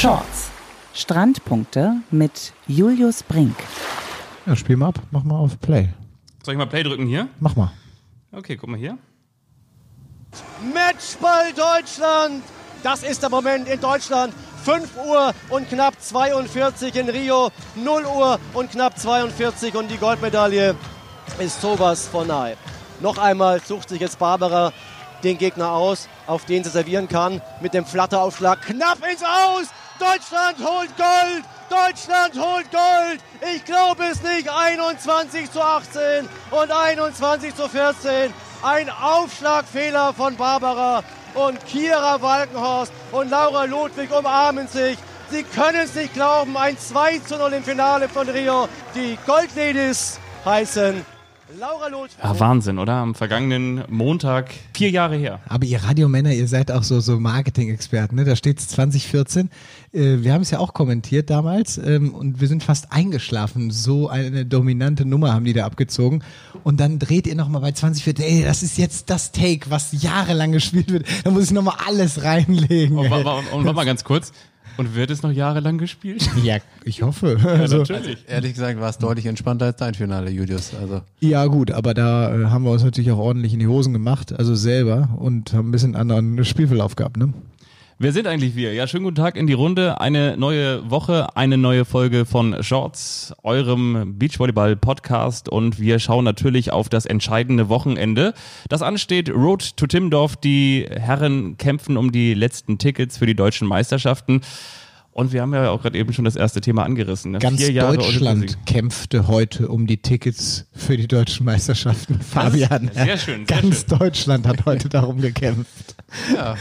Shorts. Strandpunkte mit Julius Brink. Ja, spiel mal ab. Mach mal auf Play. Soll ich mal Play drücken hier? Mach mal. Okay, guck mal hier. Matchball Deutschland! Das ist der Moment in Deutschland. 5 Uhr und knapp 42 in Rio, 0 Uhr und knapp 42 und die Goldmedaille ist sowas von nahe. Noch einmal sucht sich jetzt Barbara den Gegner aus, auf den sie servieren kann, mit dem Flatteraufschlag knapp ins Aus. Deutschland holt Gold! Deutschland holt Gold! Ich glaube es nicht. 21 zu 18 und 21 zu 14. Ein Aufschlagfehler von Barbara und Kira Walkenhorst und Laura Ludwig umarmen sich. Sie können es nicht glauben. Ein 2 zu 0 im Finale von Rio. Die Goldladies heißen Laura Ludwig. Ja, Wahnsinn, oder? Am vergangenen Montag, vier Jahre her. Aber ihr Radiomänner, ihr seid auch so, so Marketing-Experten, ne? Da steht 2014. Äh, wir haben es ja auch kommentiert damals ähm, und wir sind fast eingeschlafen. So eine dominante Nummer haben die da abgezogen. Und dann dreht ihr nochmal bei 2014, ey, das ist jetzt das Take, was jahrelang gespielt wird. Da muss ich nochmal alles reinlegen. Und, ey. und, und warte mal ganz kurz. Und wird es noch jahrelang gespielt? Ja, ich hoffe. Also, natürlich. Ehrlich gesagt war es deutlich entspannter als dein Finale, Julius. Also ja, gut, aber da äh, haben wir uns natürlich auch ordentlich in die Hosen gemacht, also selber und haben ein bisschen anderen Spielverlauf gehabt, ne? Wer sind eigentlich wir? Ja, schönen guten Tag in die Runde. Eine neue Woche, eine neue Folge von Shorts, eurem Beachvolleyball-Podcast. Und wir schauen natürlich auf das entscheidende Wochenende. Das ansteht Road to Timmendorf. Die Herren kämpfen um die letzten Tickets für die deutschen Meisterschaften. Und wir haben ja auch gerade eben schon das erste Thema angerissen. Ne? Ganz Vier Jahre Deutschland kämpfte heute um die Tickets für die deutschen Meisterschaften. Fabian, sehr schön, sehr ganz schön. Deutschland hat heute darum gekämpft. ja,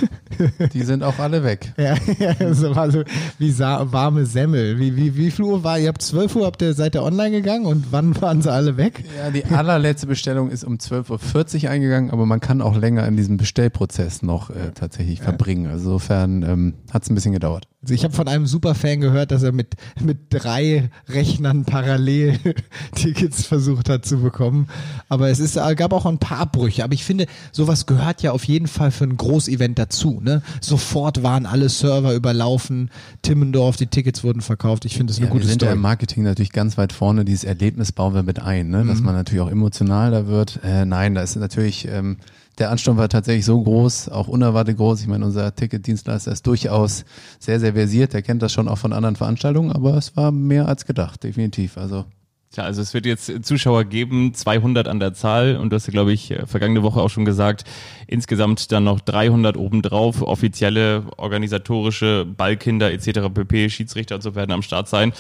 die sind auch alle weg. Ja, ja so war so wie warme Semmel. Wie, wie, wie viel Uhr war? Ihr habt 12 Uhr, habt ihr, seid ihr online gegangen und wann waren sie alle weg? Ja, die allerletzte Bestellung ist um 12.40 Uhr eingegangen, aber man kann auch länger in diesem Bestellprozess noch äh, tatsächlich verbringen. Also insofern ähm, hat es ein bisschen gedauert. Also ich habe von einem Superfan gehört, dass er mit, mit drei Rechnern parallel Tickets versucht hat zu bekommen. Aber es ist, äh, gab auch ein paar Abbrüche. Aber ich finde, sowas gehört ja auf jeden Fall für ein Großevent dazu. Ne? Sofort waren alle Server überlaufen, Timmendorf, die Tickets wurden verkauft. Ich finde das eine Ja, gute wir sind ja Story. im Marketing natürlich ganz weit vorne. Dieses Erlebnis bauen wir mit ein, ne? dass man natürlich auch emotional da wird. Äh, nein, da ist natürlich ähm, der Ansturm war tatsächlich so groß, auch unerwartet groß. Ich meine, unser Ticketdienstleister ist durchaus sehr, sehr versiert. Der kennt das schon auch von anderen Veranstaltungen, aber es war mehr als gedacht, definitiv. Also Tja, also es wird jetzt Zuschauer geben, 200 an der Zahl und du hast ja, glaube ich, vergangene Woche auch schon gesagt, insgesamt dann noch 300 obendrauf, offizielle, organisatorische Ballkinder etc. pp, Schiedsrichter und so werden am Start sein.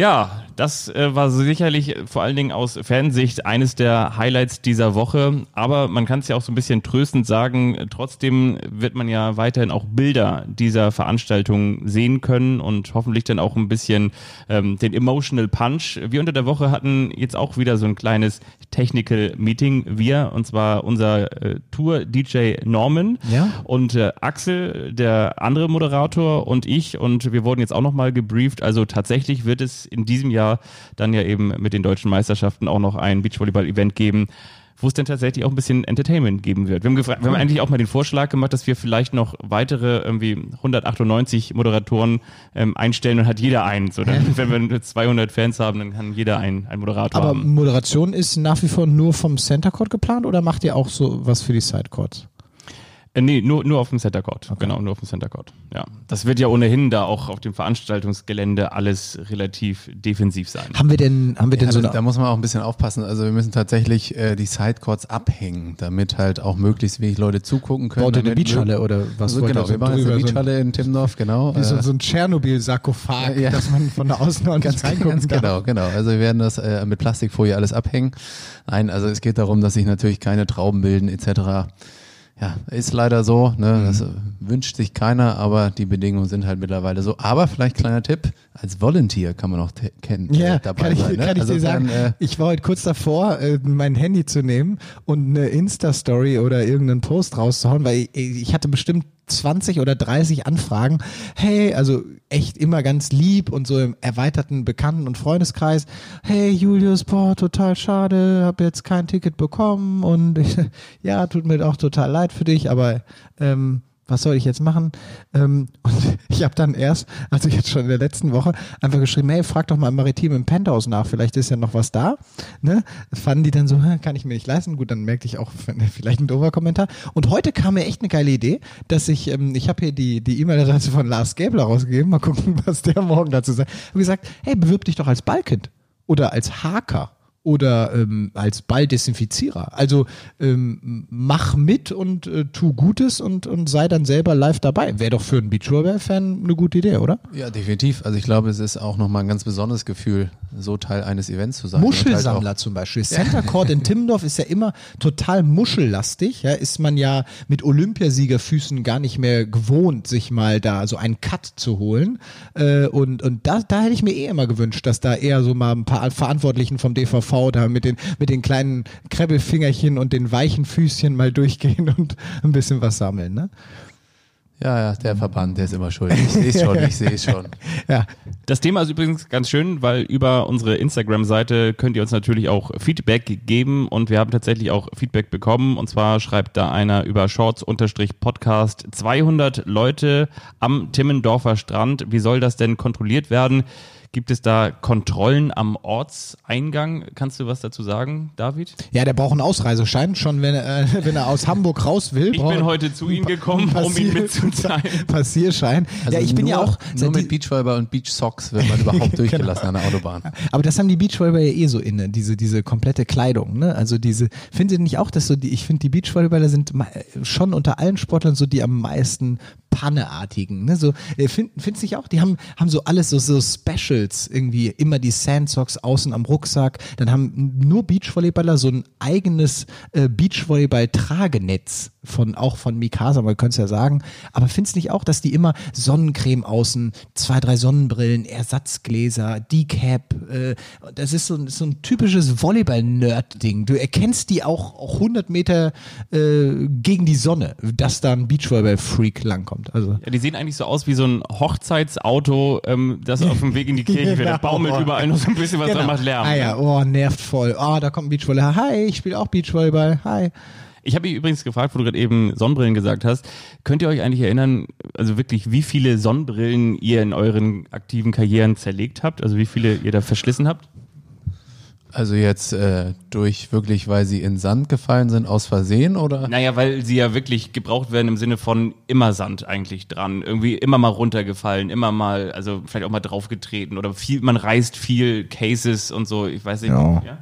Ja, das äh, war sicherlich vor allen Dingen aus Fansicht eines der Highlights dieser Woche. Aber man kann es ja auch so ein bisschen tröstend sagen, trotzdem wird man ja weiterhin auch Bilder dieser Veranstaltung sehen können und hoffentlich dann auch ein bisschen ähm, den Emotional Punch. Wir unter der Woche hatten jetzt auch wieder so ein kleines Technical Meeting. Wir, und zwar unser äh, Tour-DJ Norman Ja. und äh, Axel, der andere Moderator und ich und wir wurden jetzt auch nochmal gebrieft. Also tatsächlich wird es in diesem Jahr dann ja eben mit den deutschen Meisterschaften auch noch ein Beachvolleyball-Event geben, wo es dann tatsächlich auch ein bisschen Entertainment geben wird. Wir haben, wir haben eigentlich auch mal den Vorschlag gemacht, dass wir vielleicht noch weitere irgendwie 198 Moderatoren ähm, einstellen und hat jeder einen. So, dann, wenn wir 200 Fans haben, dann kann jeder einen, einen Moderator Aber haben. Moderation ist nach wie vor nur vom Center Court geplant oder macht ihr auch so was für die Sidecourts? Äh, nee, nur, nur auf dem Center Court. Genau, nur auf dem Center Court. Ja. Das wird ja ohnehin da auch auf dem Veranstaltungsgelände alles relativ defensiv sein. Haben wir denn, haben wir denn Ja, so da, eine da muss man auch ein bisschen aufpassen. Also wir müssen tatsächlich äh, die Sidecourts abhängen, damit halt auch möglichst wenig Leute zugucken können. Baut ihr eine Beachhalle oder was Also genau, wir machen jetzt eine drüber, so ein- Beachhalle in Timmendorf, genau. Wie so, Äh, so ein Tschernobyl-Sarkophag, Ja. dass man von der Außen auch nicht Ganz, reingucken ganz darf. genau, genau. Also wir werden das äh, mit Plastikfolie alles abhängen. Nein, also es geht darum, dass sich natürlich keine Trauben bilden etc. Ja, ist leider so. Ne? Mhm. Das äh, wünscht sich keiner, aber die Bedingungen sind halt mittlerweile so. Aber vielleicht kleiner Tipp: Als Volunteer kann man auch kennen, Ja, äh, dabei kann ich, sein. Ne? kann ich also dir sagen. Dann, äh, ich war heute kurz davor, äh, mein Handy zu nehmen und eine Insta-Story oder irgendeinen Post rauszuhauen, weil ich, ich hatte bestimmt 20 oder 30 Anfragen. Hey, also echt immer ganz lieb und so im erweiterten Bekannten- und Freundeskreis. Hey Julius, boah, total schade, habe jetzt kein Ticket bekommen und ja, tut mir auch total leid für dich, aber ähm, was soll ich jetzt machen? Ähm, und ich habe dann erst, also jetzt schon in der letzten Woche, einfach geschrieben, hey, frag doch mal im Maritim im Penthouse nach, vielleicht ist ja noch was da. Ne? Das fanden die dann so, "Hä, kann ich mir nicht leisten. Gut, dann merkte ich auch vielleicht ein doofer Kommentar. Und heute kam mir echt eine geile Idee, dass ich, ähm, ich habe hier die die E-Mail-Adresse von Lars Gäbler rausgegeben, mal gucken, was der morgen dazu sagt. Ich habe gesagt, hey, bewirb dich doch als Ballkind oder als Haker oder ähm, als Balldesinfizierer. Also ähm, mach mit und äh, tu Gutes und, und sei dann selber live dabei. Wäre doch für einen Beachvolleyball-Fan eine gute Idee, oder? Ja, definitiv. Also ich glaube, es ist auch nochmal ein ganz besonderes Gefühl, so Teil eines Events zu sein. Halt Muschelsammler zum Beispiel. Center Court in Timmendorf ist ja immer total muschellastig. Ja, ist man ja mit Olympiasiegerfüßen gar nicht mehr gewohnt, sich mal da so einen Cut zu holen. Äh, und und da, da hätte ich mir eh immer gewünscht, dass da eher so mal ein paar Verantwortlichen vom DVV da mit den, mit den kleinen Krebbelfingerchen und den weichen Füßchen mal durchgehen und ein bisschen was sammeln. Ne? Ja, ja, der Verband, der ist immer schuld. Ich sehe es schon, ich sehe es schon. Ja, Das Thema ist übrigens ganz schön, weil über unsere Instagram-Seite könnt ihr uns natürlich auch Feedback geben und wir haben tatsächlich auch Feedback bekommen und zwar schreibt da einer über Shorts-Podcast 200 Leute am Timmendorfer Strand. Wie soll das denn kontrolliert werden? Gibt es da Kontrollen am Ortseingang? Kannst du was dazu sagen, David? ja, der braucht einen Ausreiseschein, schon wenn er, äh, wenn er aus Hamburg raus will. Ich bin heute zu Ihnen gekommen, um ihn mitzuteilen. Passierschein. Also ja, ich bin nur, ja auch. Nur mit Beachvolleyball und Beach Socks wird man überhaupt durchgelassen an der Autobahn. Aber das haben die Beachvolleyballer ja eh so inne, diese, diese komplette Kleidung, ne? Also diese, findet ihr nicht auch, dass so die, ich finde, die Beachvolleyballer sind schon unter allen Sportlern so die am meisten Panneartigen, ne? So, äh, find, findest nicht auch? Die haben, haben so alles, so, so Specials irgendwie, immer die Sandsocks außen am Rucksack, dann haben nur Beachvolleyballer so ein eigenes äh, Beachvolleyball-Tragenetz von, auch von Mikasa, man könnte es ja sagen. Aber findest du nicht auch, dass die immer Sonnencreme außen, zwei, drei Sonnenbrillen, Ersatzgläser, Decap, äh, das ist so, ein- so ein typisches Volleyball-Nerd-Ding. Du erkennst die auch, auch 100 Meter äh, gegen die Sonne, dass da ein Beachvolleyball-Freak langkommt. Also Ja, die sehen eigentlich so aus wie so ein Hochzeitsauto, ähm, das auf dem Weg in die Kirche. Da Genau. baumelt überall nur so ein bisschen was dran, macht Lärm. Ah ja, oh, nervt voll. Oh, da kommt ein Beachvolleyball. Hi, ich spiele auch Beachvolleyball. Hi. Ich habe mich übrigens gefragt, wo du gerade eben Sonnenbrillen gesagt hast. Könnt ihr euch eigentlich erinnern, also wirklich, wie viele Sonnenbrillen ihr in euren aktiven Karrieren zerlegt habt? Also wie viele ihr da verschlissen habt? Also jetzt äh, durch wirklich, weil sie in Sand gefallen sind, aus Versehen oder? Naja, weil sie ja wirklich gebraucht werden im Sinne von immer Sand eigentlich dran. Irgendwie immer mal runtergefallen, immer mal, also vielleicht auch mal draufgetreten oder viel, man reißt viel Cases und so, ich weiß nicht. Ja. Ja?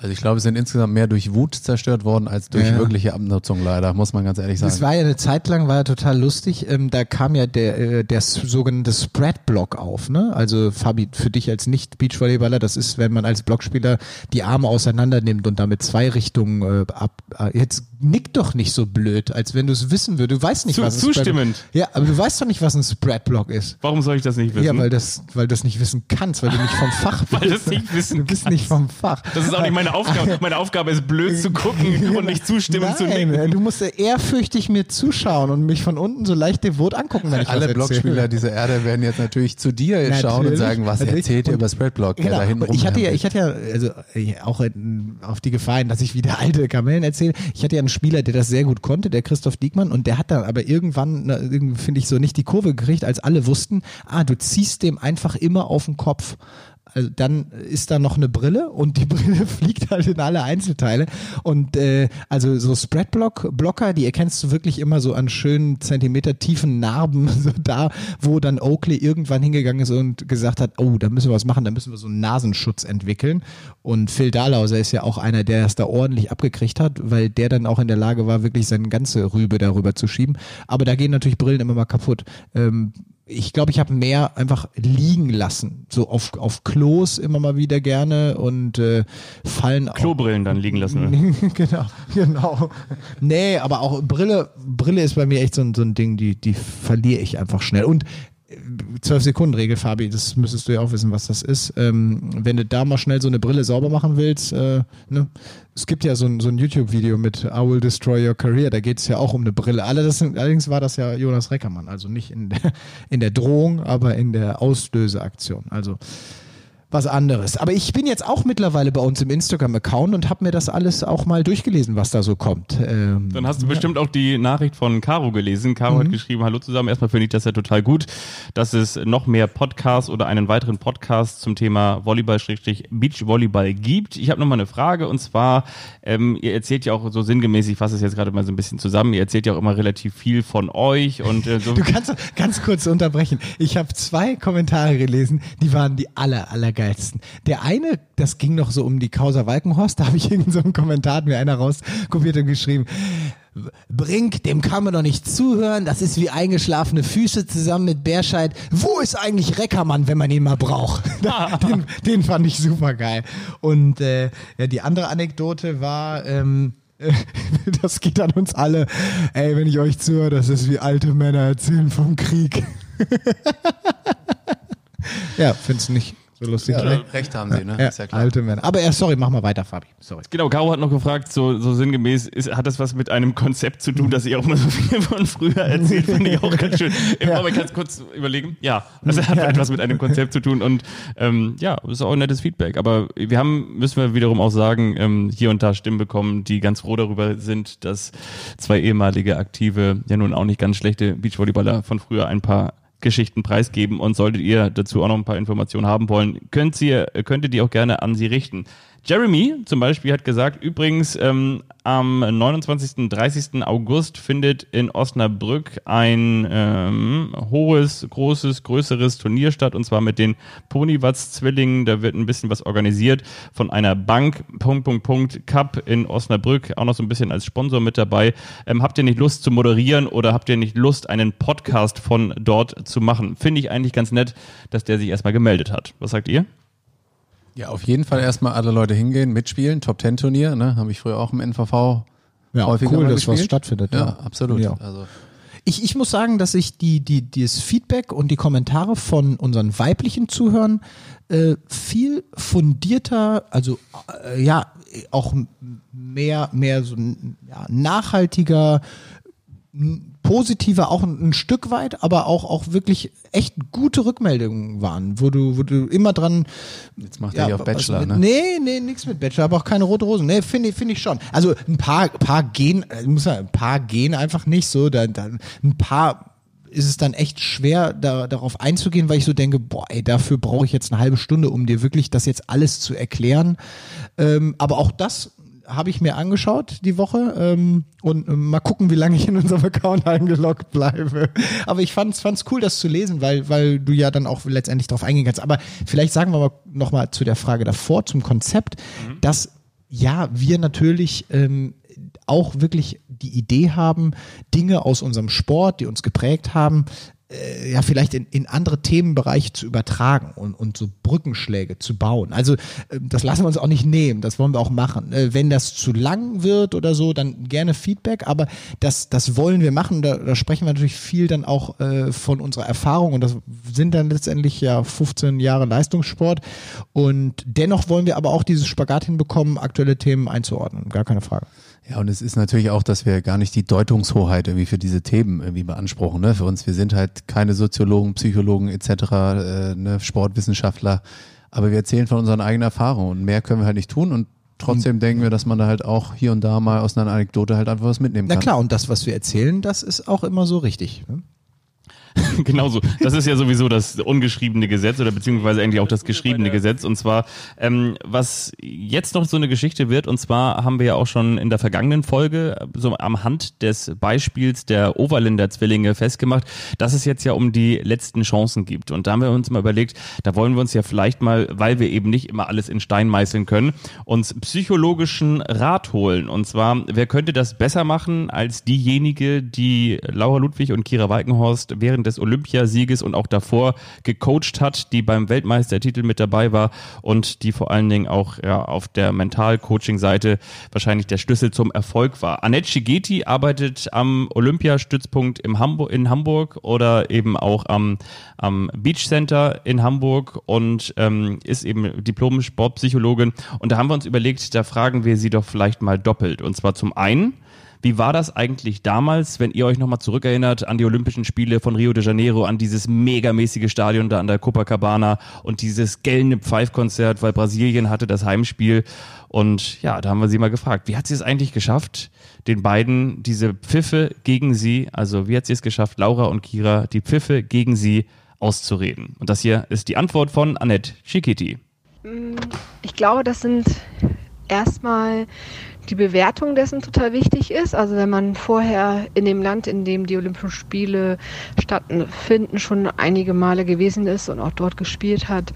Also ich glaube, es sind insgesamt mehr durch Wut zerstört worden als durch Ja. wirkliche Abnutzung leider, muss man ganz ehrlich sagen. Das war ja eine Zeit lang, war ja total lustig. Ähm, da kam ja der, äh, der sogenannte Spread-Block auf. Ne? Also Fabi, für dich als Nicht-Beachvolleyballer, das ist, wenn man als Blockspieler die Arme auseinander nimmt und damit zwei Richtungen äh, ab. Äh, jetzt nick doch nicht so blöd, als wenn du es wissen würdest. Du weißt nicht, Zu- was ein zustimmend. Spread Ja, aber du weißt doch nicht, was ein Spread-Block ist. Warum soll ich das nicht wissen? Ja, weil das, weil du das nicht wissen kannst, weil du nicht vom Fach bist. Weil du es nicht wissen Du bist nicht vom Fach. das ist auch nicht meine Aufgabe. Meine Aufgabe ist blöd zu gucken und nicht zustimmen zu Nein, nicken. du musst ja ehrfürchtig mir zuschauen und mich von unten so leicht devot angucken, wenn ich Alle. Blockspieler dieser Erde werden jetzt natürlich zu dir jetzt schauen und Natürlich, sagen, was natürlich. erzählt ihr über Spreadblock, der Genau. da hinten ich hatte ja, ich hatte ja, also auch auf die Gefahr hin, dass ich wieder alte Kamellen erzähle. Ich hatte ja einen Spieler, der das sehr gut konnte, der Christoph Diekmann, und der hat dann aber irgendwann, finde ich so nicht die Kurve gekriegt, als alle wussten, ah, du ziehst dem einfach immer auf den Kopf. Also dann ist da noch eine Brille und die Brille fliegt halt in alle Einzelteile. Und äh, also so Spreadblock, Blocker, die erkennst du wirklich immer so an schönen Zentimeter tiefen Narben, so da, wo dann Oakley irgendwann hingegangen ist und gesagt hat, oh, da müssen wir was machen, da müssen wir so einen Nasenschutz entwickeln. Und Phil Dahlhauser ist ja auch einer, der das da ordentlich abgekriegt hat, weil der dann auch in der Lage war, wirklich seine ganze Rübe darüber zu schieben. Aber da gehen natürlich Brillen immer mal kaputt. Ähm, ich glaube, ich habe mehr einfach liegen lassen, so auf, auf Klos immer mal wieder gerne und äh, fallen. Klobrillen dann liegen lassen. Genau, genau. Nee, aber auch Brille, Brille ist bei mir echt so ein, so ein Ding, die, die verliere ich einfach schnell. Und äh, 12 Sekunden Regel, Fabi, das müsstest du ja auch wissen, was das ist. Ähm, wenn du da mal schnell so eine Brille sauber machen willst, äh, ne? es gibt ja so ein, so ein YouTube-Video mit I Will Destroy Your Career, da geht es ja auch um eine Brille. Allerdings war das ja Jonas Reckermann, also nicht in der, in der Drohung, aber in der Auslöseaktion. Also was anderes. Aber ich bin jetzt auch mittlerweile bei uns im Instagram-Account und habe mir das alles auch mal durchgelesen, was da so kommt. Ähm, Dann hast du bestimmt auch die Nachricht von Caro gelesen. Caro hat geschrieben, hallo zusammen. Erstmal finde ich das ja total gut, dass es noch mehr Podcasts oder einen weiteren Podcast zum Thema Volleyball-Beachvolleyball gibt. Ich habe noch mal eine Frage und zwar, ähm, ihr erzählt ja auch so sinngemäß, ich fasse es jetzt gerade mal so ein bisschen zusammen, ihr erzählt ja auch immer relativ viel von euch und äh, so. Du kannst ganz kurz unterbrechen. Ich habe zwei Kommentare gelesen, die waren die aller, allergeilsten. Der eine, das ging noch so um die Causa Walkenhorst, da habe ich irgendeinen so einen Kommentar, mir einer rauskopiert und geschrieben, Brink, dem kann man doch nicht zuhören, das ist wie eingeschlafene Füße zusammen mit Bärscheid. Wo ist eigentlich Reckermann, wenn man ihn mal braucht? den, den fand ich super geil. Und äh, ja, die andere Anekdote war, ähm, das geht an uns alle. Ey, wenn ich euch zuhöre, das ist wie alte Männer erzählen vom Krieg. ja, find's nicht so lustig. Ja? Recht haben sie, ne? Ja, ist ja klar. alte Männer. Aber ja, sorry, mach mal weiter, Fabi. Sorry. Genau, Caro hat noch gefragt, so, so sinngemäß, ist, hat das was mit einem Konzept zu tun, dass ihr auch mal so viel von früher erzählt, finde ich auch ganz schön. Im Moment kannst du kurz überlegen. Ja, das hat etwas mit einem Konzept zu tun und ähm, ja, das ist auch ein nettes Feedback. Aber wir haben, müssen wir wiederum auch sagen, ähm, hier und da Stimmen bekommen, die ganz froh darüber sind, dass zwei ehemalige Aktive, ja nun auch nicht ganz schlechte Beachvolleyballer von früher ein paar Geschichten preisgeben und solltet ihr dazu auch noch ein paar Informationen haben wollen, könnt ihr, könnt ihr die auch gerne an sie richten. Jeremy zum Beispiel hat gesagt, übrigens ähm, am 29. und 30. August findet in Osnabrück ein ähm, hohes, großes, größeres Turnier statt und zwar mit den Ponywatz-Zwillingen. Da wird ein bisschen was organisiert von einer Bank, Punkt, Punkt, Punkt, Cup in Osnabrück, auch noch so ein bisschen als Sponsor mit dabei. Ähm, habt ihr nicht Lust zu moderieren oder habt ihr nicht Lust, einen Podcast von dort zu machen? Finde ich eigentlich ganz nett, dass der sich erstmal gemeldet hat. Was sagt ihr? Ja, auf jeden Fall erstmal alle Leute hingehen, mitspielen. Top Ten Turnier, ne? Habe ich früher auch im NVV Ja, häufiger cool, dass was stattfindet. Ja, absolut. Ja. Also Ich, ich muss sagen, dass ich die, die, das Feedback und die Kommentare von unseren weiblichen Zuhörern äh, viel fundierter, also äh, ja, auch mehr, mehr so ja, nachhaltiger, positiver auch ein, ein Stück weit, aber auch, auch wirklich echt gute Rückmeldungen waren, wo du, wo du immer dran jetzt macht er hier auf Bachelor, was ne? mit, Nee, nee, nix mit Bachelor, aber auch keine rote Rosen. Nee, finde ich, finde ich schon. Also ein paar, paar gehen, äh, muss man, ein paar gehen einfach nicht so. Da, da, ein paar ist es dann echt schwer, da, darauf einzugehen, weil ich so denke, boah, ey, dafür brauche ich jetzt eine halbe Stunde, um dir wirklich das jetzt alles zu erklären. Ähm, aber auch das habe ich mir angeschaut die Woche ähm, und ähm, mal gucken, wie lange ich in unserem Account eingeloggt bleibe. Aber ich fand's fand's cool, das zu lesen, weil weil du ja dann auch letztendlich darauf eingehen kannst. Aber vielleicht sagen wir mal noch mal zu der Frage davor zum Konzept, dass ja wir natürlich ähm, auch wirklich die Idee haben, Dinge aus unserem Sport, die uns geprägt haben, äh, ja vielleicht in, in andere Themenbereiche zu übertragen und, und so Brückenschläge zu bauen. Also äh, das lassen wir uns auch nicht nehmen, das wollen wir auch machen. Äh, wenn das zu lang wird oder so, dann gerne Feedback, aber das, das wollen wir machen. Da, da sprechen wir natürlich viel dann auch äh, von unserer Erfahrung und das sind dann letztendlich ja 15 Jahre Leistungssport und dennoch wollen wir aber auch dieses Spagat hinbekommen, aktuelle Themen einzuordnen, gar keine Frage. Ja, und es ist natürlich auch, dass wir gar nicht die Deutungshoheit irgendwie für diese Themen irgendwie beanspruchen. Ne? Für uns, wir sind halt keine Soziologen, Psychologen etc., äh, ne? Sportwissenschaftler, aber wir erzählen von unseren eigenen Erfahrungen und mehr können wir halt nicht tun und trotzdem denken wir, dass man da halt auch hier und da mal aus einer Anekdote halt einfach was mitnehmen Na kann. klar, und das, was wir erzählen, das ist auch immer so richtig. Ne? Genauso. Das ist ja sowieso das ungeschriebene Gesetz oder beziehungsweise eigentlich auch das geschriebene Gesetz. Und zwar, ähm, was jetzt noch so eine Geschichte wird, und zwar haben wir ja auch schon in der vergangenen Folge äh, so am Hand des Beispiels der Overländer Zwillinge festgemacht, dass es jetzt ja um die letzten Chancen gibt. Und da haben wir uns mal überlegt, da wollen wir uns ja vielleicht mal, weil wir eben nicht immer alles in Stein meißeln können, uns psychologischen Rat holen. Und zwar, wer könnte das besser machen als diejenige, die Laura Ludwig und Kira Walkenhorst während des Olympiasieges und auch davor gecoacht hat, die beim Weltmeistertitel mit dabei war und die vor allen Dingen auch ja, auf der Mental-Coaching-Seite wahrscheinlich der Schlüssel zum Erfolg war. Annette Schigeti arbeitet am Olympiastützpunkt im Hamburg, in Hamburg oder eben auch am, am Beach Center in Hamburg und ähm, ist eben Diplom-Sportpsychologin. Und da haben wir uns überlegt, da fragen wir sie doch vielleicht mal doppelt. Und zwar zum einen, Wie war das eigentlich damals, wenn ihr euch nochmal zurückerinnert an die Olympischen Spiele von Rio de Janeiro, an dieses megamäßige Stadion da an der Copacabana und dieses gellende Pfeifkonzert, weil Brasilien hatte das Heimspiel. Und ja, da haben wir sie mal gefragt, wie hat sie es eigentlich geschafft, den beiden diese Pfiffe gegen sie, also wie hat sie es geschafft, Laura und Kira, die Pfiffe gegen sie auszureden? Und das hier ist die Antwort von Annette Schikiti. Ich glaube, das sind erstmal die Bewertung dessen total wichtig ist. Also wenn man vorher in dem Land, in dem die Olympischen Spiele stattfinden, schon einige Male gewesen ist und auch dort gespielt hat,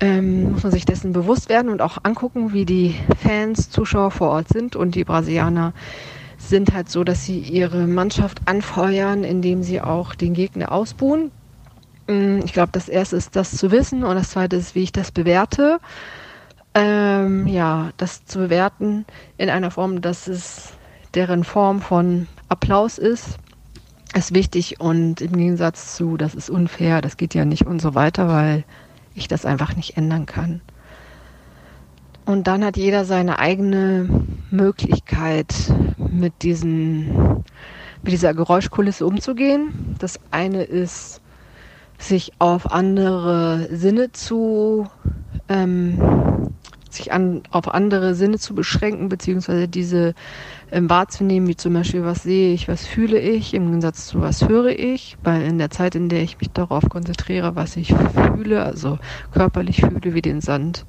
ähm, muss man sich dessen bewusst werden und auch angucken, wie die Fans, Zuschauer vor Ort sind. Und die Brasilianer sind halt so, dass sie ihre Mannschaft anfeuern, indem sie auch den Gegner ausbuhen. Mm, ich glaube, das erste ist das zu wissen und das zweite ist, wie ich das bewerte. Ähm, ja, das zu bewerten in einer Form, dass es deren Form von Applaus ist, ist wichtig und im Gegensatz zu, das ist unfair, das geht ja nicht und so weiter, weil ich das einfach nicht ändern kann. Und dann hat jeder seine eigene Möglichkeit, mit, diesen, mit dieser Geräuschkulisse umzugehen. Das eine ist, sich auf andere Sinne zu ähm, sich an, auf andere Sinne zu beschränken, beziehungsweise diese ähm, wahrzunehmen, wie zum Beispiel, was sehe ich, was fühle ich, im Gegensatz zu was höre ich, weil in der Zeit, in der ich mich darauf konzentriere, was ich fühle, also körperlich fühle, wie den Sand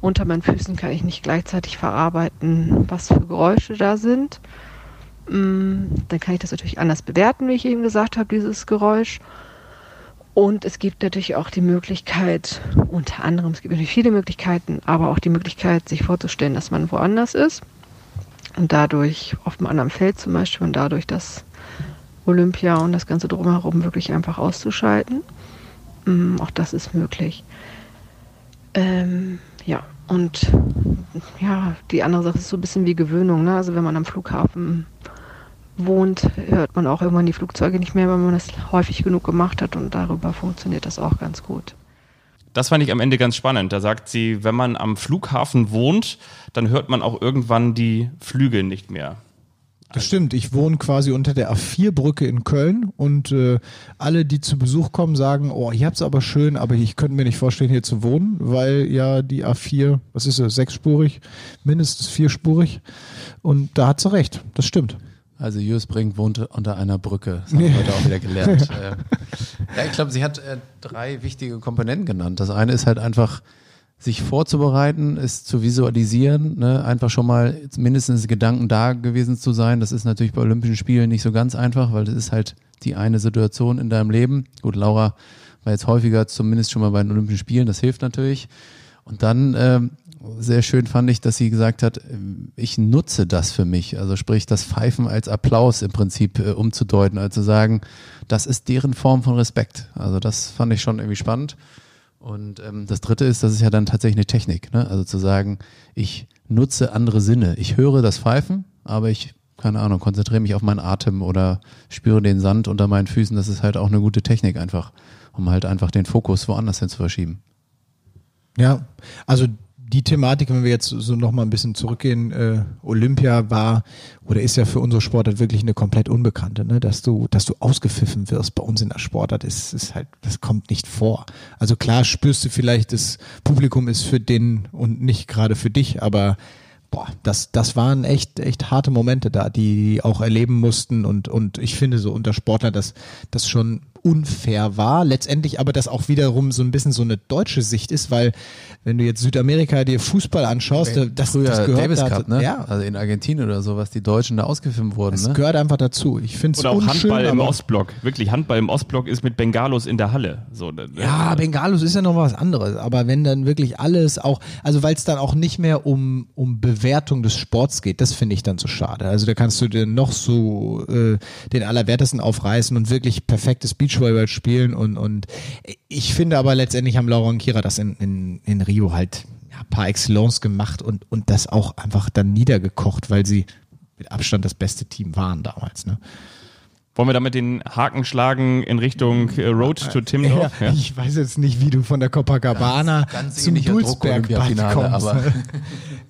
unter meinen Füßen, kann ich nicht gleichzeitig verarbeiten, was für Geräusche da sind. Mm, dann kann ich das natürlich anders bewerten, wie ich eben gesagt habe, dieses Geräusch. Und es gibt natürlich auch die Möglichkeit, unter anderem, es gibt natürlich viele Möglichkeiten, aber auch die Möglichkeit, sich vorzustellen, dass man woanders ist und dadurch auf einem anderen Feld zum Beispiel und dadurch das Olympia und das Ganze drumherum wirklich einfach auszuschalten. Ähm, auch das ist möglich. Ähm, ja, und ja, die andere Sache ist so ein bisschen wie Gewöhnung. Ne? Also wenn man am Flughafen wohnt, hört man auch irgendwann die Flugzeuge nicht mehr, weil man das häufig genug gemacht hat und darüber funktioniert das auch ganz gut. Das fand ich am Ende ganz spannend. Da sagt sie, wenn man am Flughafen wohnt, dann hört man auch irgendwann die Flügel nicht mehr. Das stimmt. Ich wohne quasi unter der A4-Brücke in Köln und äh, alle, die zu Besuch kommen, sagen, oh, hier hab's aber schön, aber ich könnte mir nicht vorstellen, hier zu wohnen, weil ja die A4, was ist es, sechsspurig, mindestens vierspurig. Und da hat sie recht. Das stimmt. Also Jus Brink wohnt unter einer Brücke. Das haben wir heute auch wieder gelernt. Äh, ja, ich glaube, sie hat äh, drei wichtige Komponenten genannt. Das eine ist halt einfach, sich vorzubereiten, es zu visualisieren, ne? einfach schon mal mindestens Gedanken da gewesen zu sein. Das ist natürlich bei Olympischen Spielen nicht so ganz einfach, weil das ist halt die eine Situation in deinem Leben. Gut, Laura war jetzt häufiger zumindest schon mal bei den Olympischen Spielen, das hilft natürlich. Und dann ähm, sehr schön fand ich, dass sie gesagt hat, ich nutze das für mich. Also sprich, das Pfeifen als Applaus im Prinzip äh, umzudeuten, also zu sagen, das ist deren Form von Respekt. Also das fand ich schon irgendwie spannend. Und ähm, das Dritte ist, das ist ja dann tatsächlich eine Technik. Ne? Also zu sagen, ich nutze andere Sinne. Ich höre das Pfeifen, aber ich, keine Ahnung, konzentriere mich auf meinen Atem oder spüre den Sand unter meinen Füßen. Das ist halt auch eine gute Technik einfach, um halt einfach den Fokus woanders hin zu verschieben. Ja, also die Thematik, wenn wir jetzt so noch mal ein bisschen zurückgehen, äh, Olympia war oder ist ja für unsere Sportart wirklich eine komplett unbekannte, ne? dass du, dass du ausgepfiffen wirst bei uns in der Sportart, ist, ist halt, das kommt nicht vor. Also klar spürst du vielleicht, das Publikum ist für den und nicht gerade für dich, aber boah, das, das waren echt, echt harte Momente da, die auch erleben mussten und, und ich finde so unter Sportler, dass das schon unfair war. Letztendlich aber das auch wiederum so ein bisschen so eine deutsche Sicht ist, weil wenn du jetzt Südamerika dir Fußball anschaust, das, Früher das gehört Davis da, Cup, ne? ja, Also in Argentinien oder sowas, die Deutschen da ausgefilmt wurden. das Ne? gehört einfach dazu. Ich finde es Oder auch Handball im Ostblock. Wirklich, Handball im Ostblock ist mit Bengalos in der Halle. So, ne? Ja, Bengalus ist ja noch was anderes, aber wenn dann wirklich alles auch, also weil es dann auch nicht mehr um, um Bewertung des Sports geht, das finde ich dann so schade. Also da kannst du dir noch so äh, den Allerwertesten aufreißen und wirklich perfektes Beachvolleyball spielen und, und ich finde aber letztendlich haben Laura und Kira das in, in, in Rio halt ja, par excellence gemacht und, und das auch einfach dann niedergekocht, weil sie mit Abstand das beste Team waren damals. Ne? Wollen wir damit den Haken schlagen in Richtung äh, Road to Timdorf? Ja, Ich weiß jetzt nicht, wie du von der Copacabana Ganz zum ähnlicher Dulsberg Druck-Olympiafinale, kommst. aber-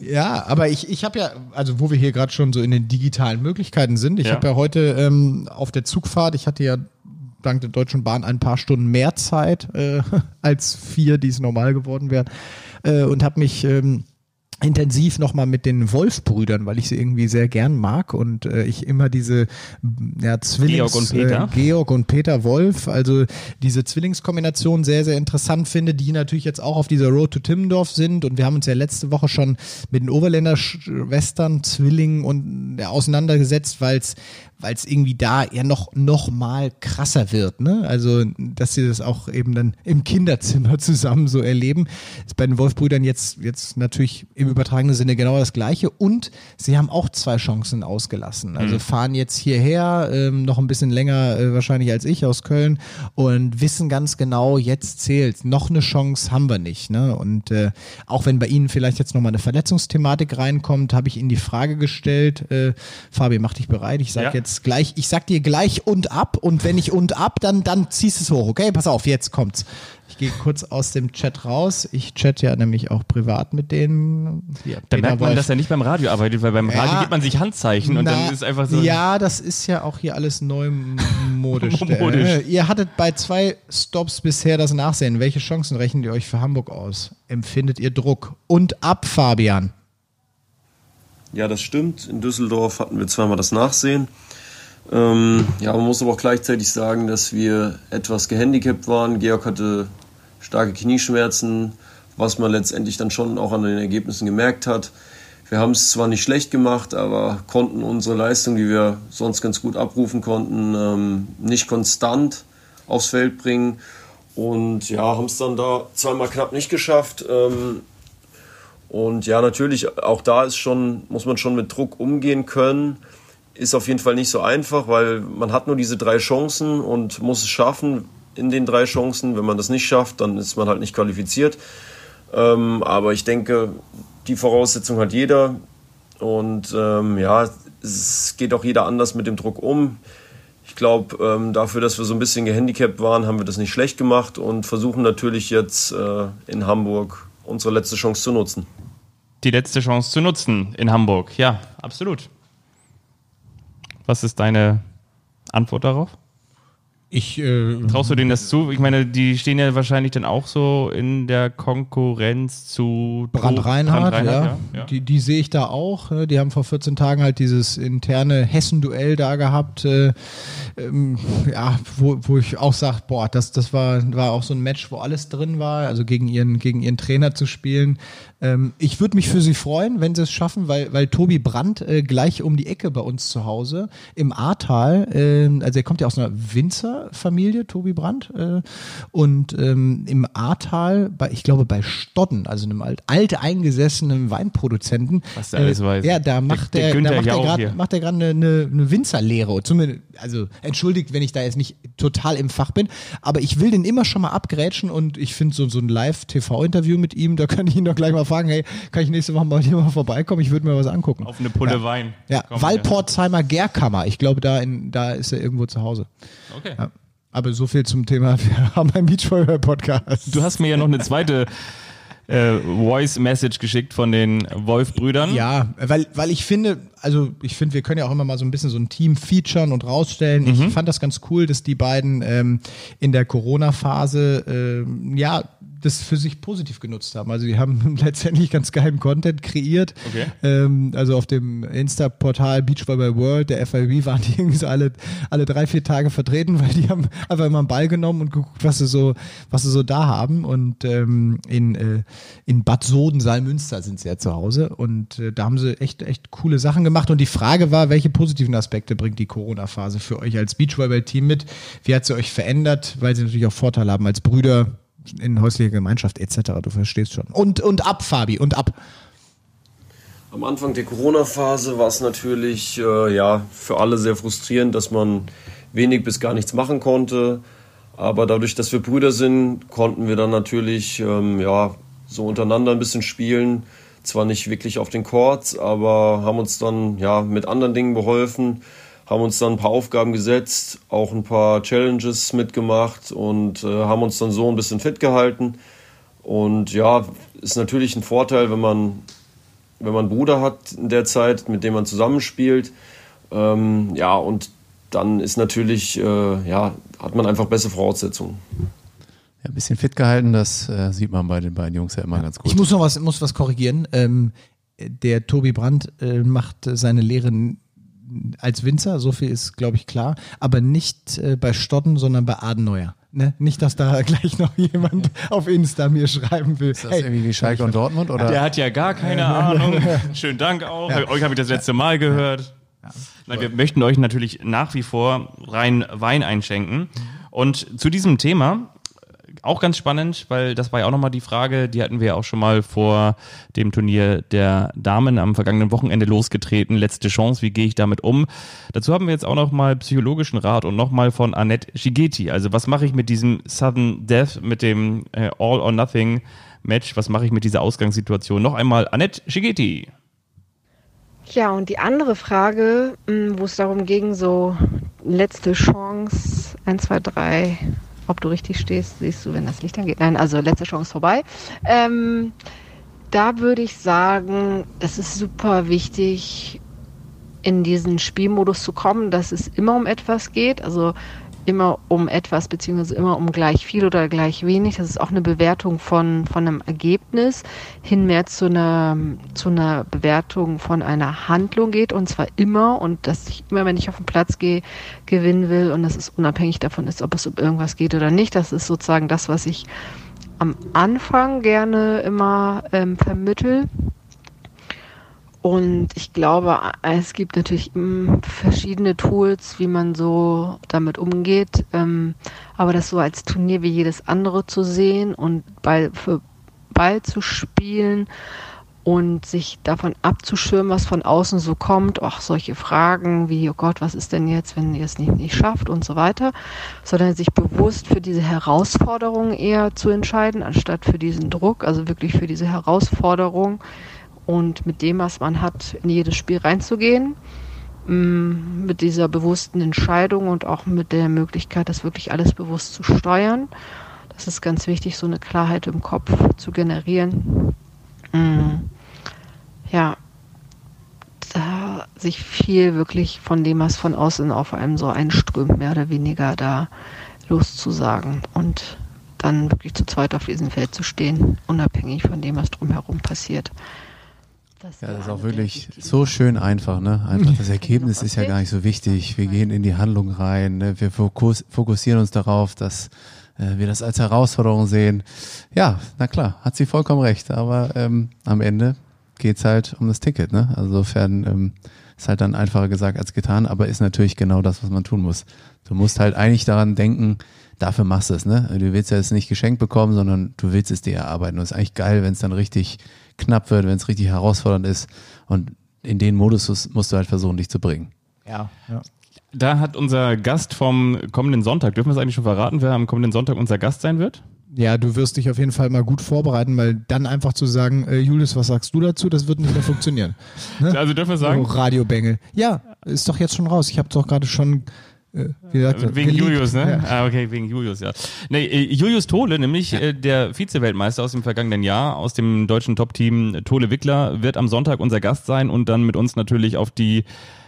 ja, aber ich, ich habe ja, also wo wir hier gerade schon so in den digitalen Möglichkeiten sind, ich Ja. habe ja heute ähm, auf der Zugfahrt, ich hatte ja dank der Deutschen Bahn ein paar Stunden mehr Zeit äh, als vier, die es normal geworden wären, äh, und habe mich ähm, intensiv nochmal mit den Wolf-Brüdern, weil ich sie irgendwie sehr gern mag und äh, ich immer diese ja, Zwillings, Georg und Peter. Äh, Georg und Peter Wolf, also diese Zwillingskombination sehr, sehr interessant finde, die natürlich jetzt auch auf dieser Road to Timmendorf sind und wir haben uns ja letzte Woche schon mit den Oberländer Schwestern, Zwillingen und ja, auseinandergesetzt, weil es weil es irgendwie da ja noch, noch mal krasser wird, ne? Also, dass sie das auch eben dann im Kinderzimmer zusammen so erleben. Ist bei den Wolfbrüdern jetzt, jetzt natürlich im übertragenen Sinne genau das Gleiche und sie haben auch zwei Chancen ausgelassen. Also fahren jetzt hierher, ähm, noch ein bisschen länger äh, wahrscheinlich als ich aus Köln und wissen ganz genau, jetzt zählt. Noch eine Chance haben wir nicht, ne? Und äh, auch wenn bei Ihnen vielleicht jetzt nochmal eine Verletzungsthematik reinkommt, habe ich Ihnen die Frage gestellt, äh, Fabi, mach dich bereit, ich sag Ja. jetzt gleich, ich sag dir gleich und ab und wenn ich und ab, dann, dann ziehst es hoch, okay? Pass auf, jetzt kommt's. Ich gehe kurz aus dem Chat raus. Ich chatte ja nämlich auch privat mit denen. Hier, Da merkt man, Wolf. dass er nicht beim Radio arbeitet, weil beim Ja. Radio gibt man sich Handzeichen und Na, dann ist einfach so. Ja, das ist ja auch hier alles neumodisch. Modisch. Äh, ihr hattet bei zwei Stops bisher das Nachsehen. Welche Chancen rechnet ihr euch für Hamburg aus? Empfindet ihr Druck? Und ab, Fabian. Ja, das stimmt. In Düsseldorf hatten wir zweimal das Nachsehen. Ähm, ja, man muss aber auch gleichzeitig sagen, dass wir etwas gehandicapt waren. Georg hatte starke Knieschmerzen, was man letztendlich dann schon auch an den Ergebnissen gemerkt hat. Wir haben es zwar nicht schlecht gemacht, aber konnten unsere Leistung, die wir sonst ganz gut abrufen konnten, ähm, nicht konstant aufs Feld bringen. Und ja, haben es dann da zweimal knapp nicht geschafft. Ähm, und ja, natürlich, auch da ist schon, muss man schon mit Druck umgehen können. Ist auf jeden Fall nicht so einfach, weil man hat nur diese drei Chancen und muss es schaffen in den drei Chancen. Wenn man das nicht schafft, dann ist man halt nicht qualifiziert. Ähm, aber ich denke, die Voraussetzung hat jeder. Und ähm, ja, es geht auch jeder anders mit dem Druck um. Ich glaube, ähm, dafür, dass wir so ein bisschen gehandicapt waren, haben wir das nicht schlecht gemacht und versuchen natürlich jetzt äh, in Hamburg unsere letzte Chance zu nutzen. Die letzte Chance zu nutzen in Hamburg. Ja, absolut. Was ist deine Antwort darauf? Ich, äh, Traust du denen das zu? Ich meine, die stehen ja wahrscheinlich dann auch so in der Konkurrenz zu Brand Reinhardt, Brand ja. ja. Die, die sehe ich da auch. ne? Die haben vor 14 Tagen halt dieses interne Hessen-Duell da gehabt, äh, ähm, ja, wo, wo ich auch sage, boah, das, das war, war auch so ein Match, wo alles drin war, also gegen ihren, gegen ihren Trainer zu spielen. Ähm, ich würde mich für sie freuen, wenn sie es schaffen, weil, weil Tobi Brandt äh, gleich um die Ecke bei uns zu Hause im Ahrtal, äh, also er kommt ja aus einer Winzerfamilie, Tobi Brandt, äh, und ähm, im Ahrtal, bei, ich glaube bei Stodden, also einem alt, alt eingesessenen Weinproduzenten, Was der alles weiß. ja, da macht der der, er hier. macht er gerade eine, eine, eine Winzerlehre. Zumindest, also entschuldigt, wenn ich da jetzt nicht total im Fach bin, aber ich will den immer schon mal abgrätschen und ich finde so, so ein Live-TV-Interview mit ihm, da kann ich ihn doch gleich mal fragen, hey, kann ich nächste Woche mal hier mal vorbeikommen? Ich würde mir was angucken. Auf eine Pulle ja. Wein. Ja, Komm, Walportsheimer Gärkammer. Ich glaube, da, in, da ist er irgendwo zu Hause. Okay. Ja. Aber so viel zum Thema, wir haben einen Beachvolleyball-Podcast. Du hast mir ja noch eine zweite äh, Voice-Message geschickt von den Wolf-Brüdern. Ja, weil, weil ich finde, also ich finde, wir können ja auch immer mal so ein bisschen so ein Team featuren und rausstellen. Ich fand das ganz cool, dass die beiden ähm, in der Corona-Phase ähm, ja das für sich positiv genutzt haben. Also die haben letztendlich ganz geilen Content kreiert. Okay. Ähm, also auf dem Insta-Portal Beachvolleyball World, der FIB, waren die irgendwie so alle, alle drei, vier Tage vertreten, weil die haben einfach immer einen Ball genommen und geguckt, was sie so, was sie so da haben. Und ähm, in, äh, in Bad Soden, Saalmünster sind sie ja zu Hause. Und äh, da haben sie echt, echt coole Sachen gemacht. Und die Frage war, welche positiven Aspekte bringt die Corona-Phase für euch als Beachvolleyball-Team mit? Wie hat sie euch verändert? Weil sie natürlich auch Vorteile haben als Brüder in häuslicher Gemeinschaft etc. Du verstehst schon. Und, und ab, Fabi, und ab. Am Anfang der Corona-Phase war es natürlich äh, ja, für alle sehr frustrierend, dass man wenig bis gar nichts machen konnte. Aber dadurch, dass wir Brüder sind, konnten wir dann natürlich ähm, ja, so untereinander ein bisschen spielen. Zwar nicht wirklich auf den Courts, aber haben uns dann ja, mit anderen Dingen beholfen, haben uns dann ein paar Aufgaben gesetzt, auch ein paar Challenges mitgemacht und äh, haben uns dann so ein bisschen fit gehalten. Und ja, ist natürlich ein Vorteil, wenn man, wenn man einen Bruder hat in der Zeit, mit dem man zusammenspielt. Ähm, ja, und dann ist natürlich, äh, ja, hat man einfach bessere Voraussetzungen. Ja, ein bisschen fit gehalten, das äh, sieht man bei den beiden Jungs ja immer ganz gut. Ich muss noch was, muss was korrigieren. Ähm, der Tobi Brandt äh, macht seine Lehre als Winzer, so viel ist, glaube ich, klar, aber nicht äh, bei Stodden, sondern bei Adenauer. Ne? Nicht, dass da gleich noch jemand auf Insta mir schreiben will. Ist das hey, irgendwie wie Schalke und Dortmund? Oder? Der hat ja gar keine Ahnung. Schönen Dank auch. Ja. Euch habe ich das letzte Mal gehört. Ja. Nein, wir möchten euch natürlich nach wie vor rein Wein einschenken. Und zu diesem Thema auch ganz spannend, weil das war ja auch nochmal die Frage, die hatten wir ja auch schon mal vor dem Turnier der Damen am vergangenen Wochenende losgetreten. Letzte Chance, wie gehe ich damit um? Dazu haben wir jetzt auch nochmal psychologischen Rat und nochmal von Annette Shigeti. Also was mache ich mit diesem Sudden Death, mit dem äh, All or Nothing Match? Was mache ich mit dieser Ausgangssituation? Noch einmal Annette Shigeti. Ja, und die andere Frage, hm, wo es darum ging, so letzte Chance, 1, 2, 3, ob du richtig stehst, siehst du, wenn das Licht angeht. Nein, also letzte Chance vorbei. Ähm, da würde ich sagen, es ist super wichtig, in diesen Spielmodus zu kommen, dass es immer um etwas geht. Also immer um etwas, beziehungsweise immer um gleich viel oder gleich wenig. Das ist auch eine Bewertung von, von einem Ergebnis hin mehr zu einer, zu einer Bewertung von einer Handlung geht und zwar immer und dass ich immer, wenn ich auf den Platz gehe, gewinnen will und das ist unabhängig davon ist, ob es um irgendwas geht oder nicht. Das ist sozusagen das, was ich am Anfang gerne immer ähm, vermittel und ich glaube, es gibt natürlich verschiedene Tools, wie man so damit umgeht. Ähm, aber das so als Turnier wie jedes andere zu sehen und Ball für Ball zu spielen und sich davon abzuschirmen, was von außen so kommt, auch solche Fragen wie, oh Gott, was ist denn jetzt, wenn ihr es nicht, nicht schafft und so weiter, sondern sich bewusst für diese Herausforderung eher zu entscheiden, anstatt für diesen Druck, also wirklich für diese Herausforderung und mit dem, was man hat, in jedes Spiel reinzugehen. Mm, mit dieser bewussten Entscheidung und auch mit der Möglichkeit, das wirklich alles bewusst zu steuern. Das ist ganz wichtig, so eine Klarheit im Kopf zu generieren. Mm, ja, da sich viel wirklich von dem, was von außen auf einem so einströmt, mehr oder weniger da loszusagen und dann wirklich zu zweit auf diesem Feld zu stehen, unabhängig von dem, was drumherum passiert. Das ja, das ist auch wirklich so schön einfach, ne? Einfach das Ergebnis ist ja gar nicht so wichtig. Wir gehen in die Handlung rein, ne? wir fokus fokussieren uns darauf, dass äh, wir das als Herausforderung sehen. Ja, na klar, hat sie vollkommen recht, aber ähm, am Ende geht's halt um das Ticket, ne? Also insofern ähm, ist halt dann einfacher gesagt als getan, aber ist natürlich genau das, was man tun muss. Du musst halt eigentlich daran denken, dafür machst du es, ne? Du willst ja es nicht geschenkt bekommen, sondern du willst es dir erarbeiten. Und es ist eigentlich geil, wenn es dann richtig knapp wird, wenn es richtig herausfordernd ist. Und in den Modus musst du halt versuchen, dich zu bringen. Ja, ja. Da hat unser Gast vom kommenden Sonntag, dürfen wir es eigentlich schon verraten, wer am kommenden Sonntag unser Gast sein wird? Ja, du wirst dich auf jeden Fall mal gut vorbereiten, weil dann einfach zu sagen, äh, Julius, was sagst du dazu, das wird nicht mehr funktionieren. Ne? Also dürfen wir sagen? Oh, Radiobengel. Ja, ist doch jetzt schon raus. Ich habe doch gerade schon gesagt, wegen geliebt. Julius, ne? Ja. Ah, okay, wegen Julius, ja. Nee, äh, Julius Tole, nämlich ja. äh, der Vize-Weltmeister aus dem vergangenen Jahr, aus dem deutschen Top-Team Tole Wickler, wird am Sonntag unser Gast sein und dann mit uns natürlich auf die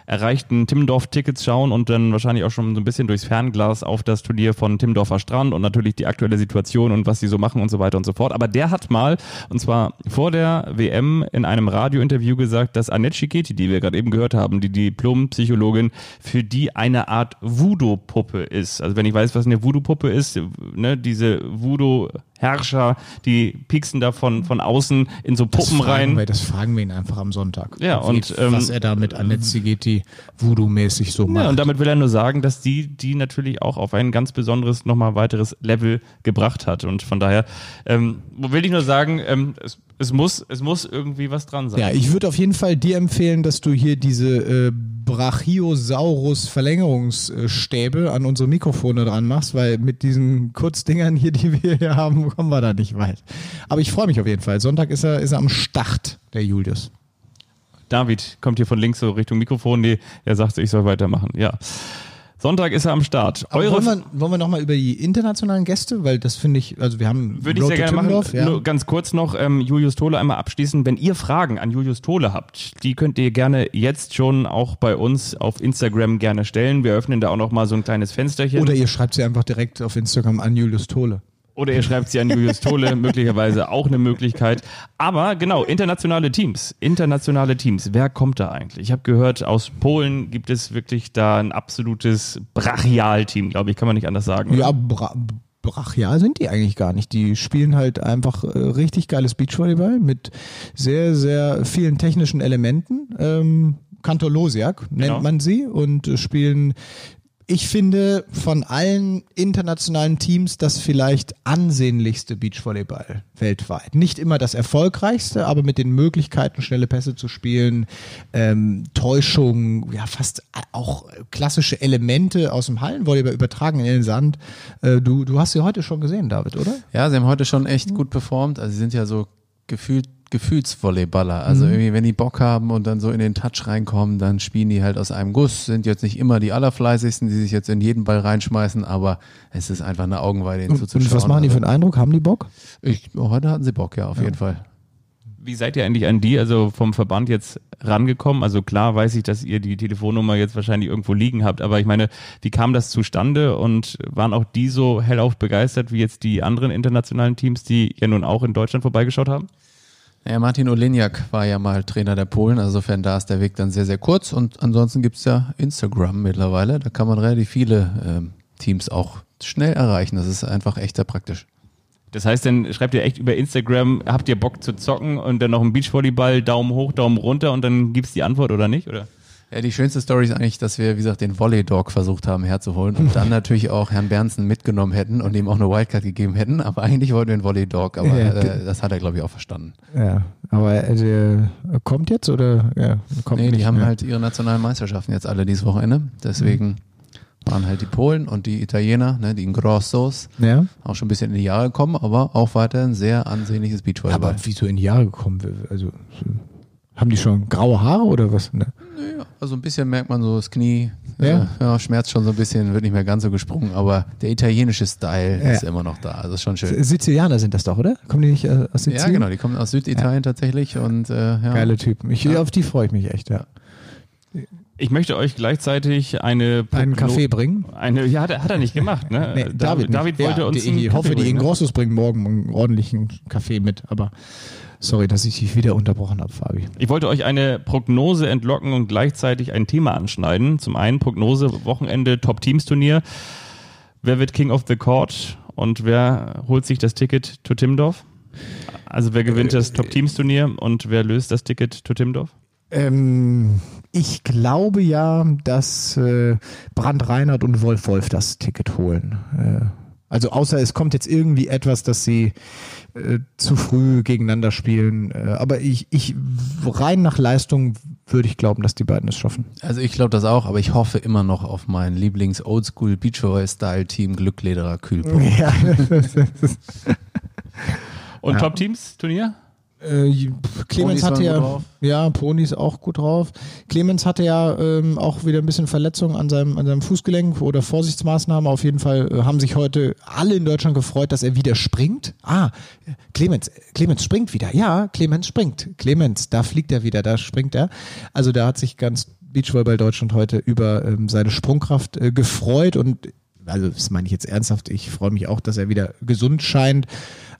erreichten Timmendorf-Tickets schauen und dann wahrscheinlich auch schon so ein bisschen durchs Fernglas auf das Turnier von Timmendorfer Strand und natürlich die aktuelle Situation und was sie so machen und so weiter und so fort. Aber der hat mal, und zwar vor der WM in einem Radiointerview gesagt, dass Annette Schiketi, die wir gerade eben gehört haben, die Diplompsychologin, für die eine Art Voodoo-Puppe ist. Also wenn ich weiß, was eine Voodoo-Puppe ist, ne, diese Voodoo Herrscher, die pieksen da von, von außen in so Puppen das rein. Wir, das fragen wir ihn einfach am Sonntag. Ja, und ähm, was er da mit Annette Sigeti Voodoo-mäßig so macht. Ja, und damit will er nur sagen, dass die die natürlich auch auf ein ganz besonderes, nochmal weiteres Level gebracht hat. Und von daher ähm, will ich nur sagen, ähm, es es muss, es muss irgendwie was dran sein. Ja, ich würde auf jeden Fall dir empfehlen, dass du hier diese äh, Brachiosaurus Verlängerungsstäbe an unsere Mikrofone dran machst, weil mit diesen Kurzdingern hier, die wir hier haben, kommen wir da nicht weit. Aber ich freue mich auf jeden Fall. Sonntag ist er, ist er am Start, der Julius. David kommt hier von links so Richtung Mikrofon. Nee, er sagt, ich soll weitermachen. Ja. Sonntag ist er am Start. Aber wollen wir, wollen wir nochmal über die internationalen Gäste, weil das finde ich, also wir haben Würde ich sehr gerne machen. Ja. Nur ganz kurz noch, ähm, Julius Tole einmal abschließen. Wenn ihr Fragen an Julius Tole habt, die könnt ihr gerne jetzt schon auch bei uns auf Instagram gerne stellen. Wir öffnen da auch nochmal so ein kleines Fensterchen. Oder ihr schreibt sie einfach direkt auf Instagram an Julius Tole. Oder ihr schreibt sie an Julius Tole, möglicherweise auch eine Möglichkeit. Aber genau, internationale Teams. Internationale Teams. Wer kommt da eigentlich? Ich habe gehört, aus Polen gibt es wirklich da ein absolutes Brachial-Team, glaube ich, kann man nicht anders sagen. Ja, bra brachial sind die eigentlich gar nicht. Die spielen halt einfach äh, richtig geiles Beachvolleyball mit sehr, sehr vielen technischen Elementen. Ähm, Kantor Losiak nennt genau. man sie und spielen ich finde von allen internationalen Teams das vielleicht ansehnlichste Beachvolleyball weltweit. Nicht immer das erfolgreichste, aber mit den Möglichkeiten, schnelle Pässe zu spielen, ähm, Täuschung, ja fast auch klassische Elemente aus dem Hallenvolleyball übertragen in den Sand. Äh, du, du hast sie heute schon gesehen, David, oder? Ja, sie haben heute schon echt gut performt. Also sie sind ja so gefühlt Gefühlsvolleyballer. Also mhm. irgendwie, wenn die Bock haben und dann so in den Touch reinkommen, dann spielen die halt aus einem Guss. Sind jetzt nicht immer die allerfleißigsten, die sich jetzt in jeden Ball reinschmeißen, aber es ist einfach eine Augenweide, ihnen zuzuschauen. Und was machen die für einen Eindruck? Haben die Bock? Ich, heute hatten sie Bock, ja, auf ja. jeden Fall. Wie seid ihr eigentlich an die, also vom Verband jetzt rangekommen? Also klar weiß ich, dass ihr die Telefonnummer jetzt wahrscheinlich irgendwo liegen habt, aber ich meine, wie kam das zustande und waren auch die so hellauf begeistert wie jetzt die anderen internationalen Teams, die ja nun auch in Deutschland vorbeigeschaut haben? Ja, Martin Oleniak war ja mal Trainer der Polen, also insofern da ist der Weg dann sehr, sehr kurz. Und ansonsten gibt's ja Instagram mittlerweile, da kann man relativ viele ähm, Teams auch schnell erreichen. Das ist einfach echt sehr praktisch. Das heißt, dann schreibt ihr echt über Instagram, habt ihr Bock zu zocken und dann noch ein Beachvolleyball, Daumen hoch, Daumen runter und dann gibt's die Antwort oder nicht, oder? Ja, die schönste Story ist eigentlich, dass wir, wie gesagt, den Volley Dog versucht haben herzuholen und dann natürlich auch Herrn Bernsen mitgenommen hätten und ihm auch eine Wildcard gegeben hätten. Aber eigentlich wollten wir den Volley Dog, aber ja, äh, das hat er, glaube ich, auch verstanden. Ja, aber der kommt jetzt oder? Ja, kommt nee, nicht, die haben ja. halt ihre nationalen Meisterschaften jetzt alle dieses Wochenende. Deswegen mhm. waren halt die Polen und die Italiener, ne, die Grossos, ja. auch schon ein bisschen in die Jahre gekommen, aber auch weiter ein sehr ansehnliches Beachvolleyball. Aber wieso in die Jahre gekommen? Also haben die schon graue Haare oder was? Ne? Naja, also ein bisschen merkt man so das Knie. Ja. ja, ja schmerzt schon so ein bisschen, wird nicht mehr ganz so gesprungen, aber der italienische Style ja. ist immer noch da. Also ist schon schön. Sizilianer sind das doch, oder? Kommen die nicht äh, aus Sizilien? Ja, genau, die kommen aus Süditalien tatsächlich und äh, ja. Geile Typen. Ich, Auf die freue ich mich echt, ja. Ich möchte euch gleichzeitig eine Progno einen Kaffee bringen. Eine, ja, hat er, hat er nicht gemacht, ne? Nee, David, David wollte ja, uns. Die, ich hoffe, die Ingrossos bringen morgen einen ordentlichen Kaffee mit, aber Sorry, dass ich dich wieder unterbrochen habe, Fabi. Ich wollte euch eine Prognose entlocken und gleichzeitig ein Thema anschneiden. Zum einen Prognose, Wochenende, Top-Teams-Turnier. Wer wird King of the Court und wer holt sich das Ticket to Timdorf? Also wer gewinnt das Top-Teams-Turnier und wer löst das Ticket to Timdorf? Ähm, ich glaube ja, dass äh, Brand Reinhardt und Wolf Wolf das Ticket holen. Äh, also außer es kommt jetzt irgendwie etwas, dass sie äh, zu früh gegeneinander spielen. Äh, aber ich, ich rein nach Leistung würde ich glauben, dass die beiden es schaffen. Also ich glaube das auch, aber ich hoffe immer noch auf mein Lieblings Oldschool Beachvolley Style Team Glücklederer Kühlpunkt. Ja. Und ja. Top Teams Turnier? Äh, Clemens hatte ja, ja, Pony ist auch gut drauf. Clemens hatte ja ähm, auch wieder ein bisschen Verletzung an seinem, an seinem Fußgelenk oder Vorsichtsmaßnahmen. Auf jeden Fall äh, haben sich heute alle in Deutschland gefreut, dass er wieder springt. Ah, Clemens, Clemens springt wieder. Ja, Clemens springt. Clemens, da fliegt er wieder, da springt er. Also da hat sich ganz Beachvolleyball Deutschland heute über ähm, seine Sprungkraft äh, gefreut und also das meine ich jetzt ernsthaft, ich freue mich auch, dass er wieder gesund scheint.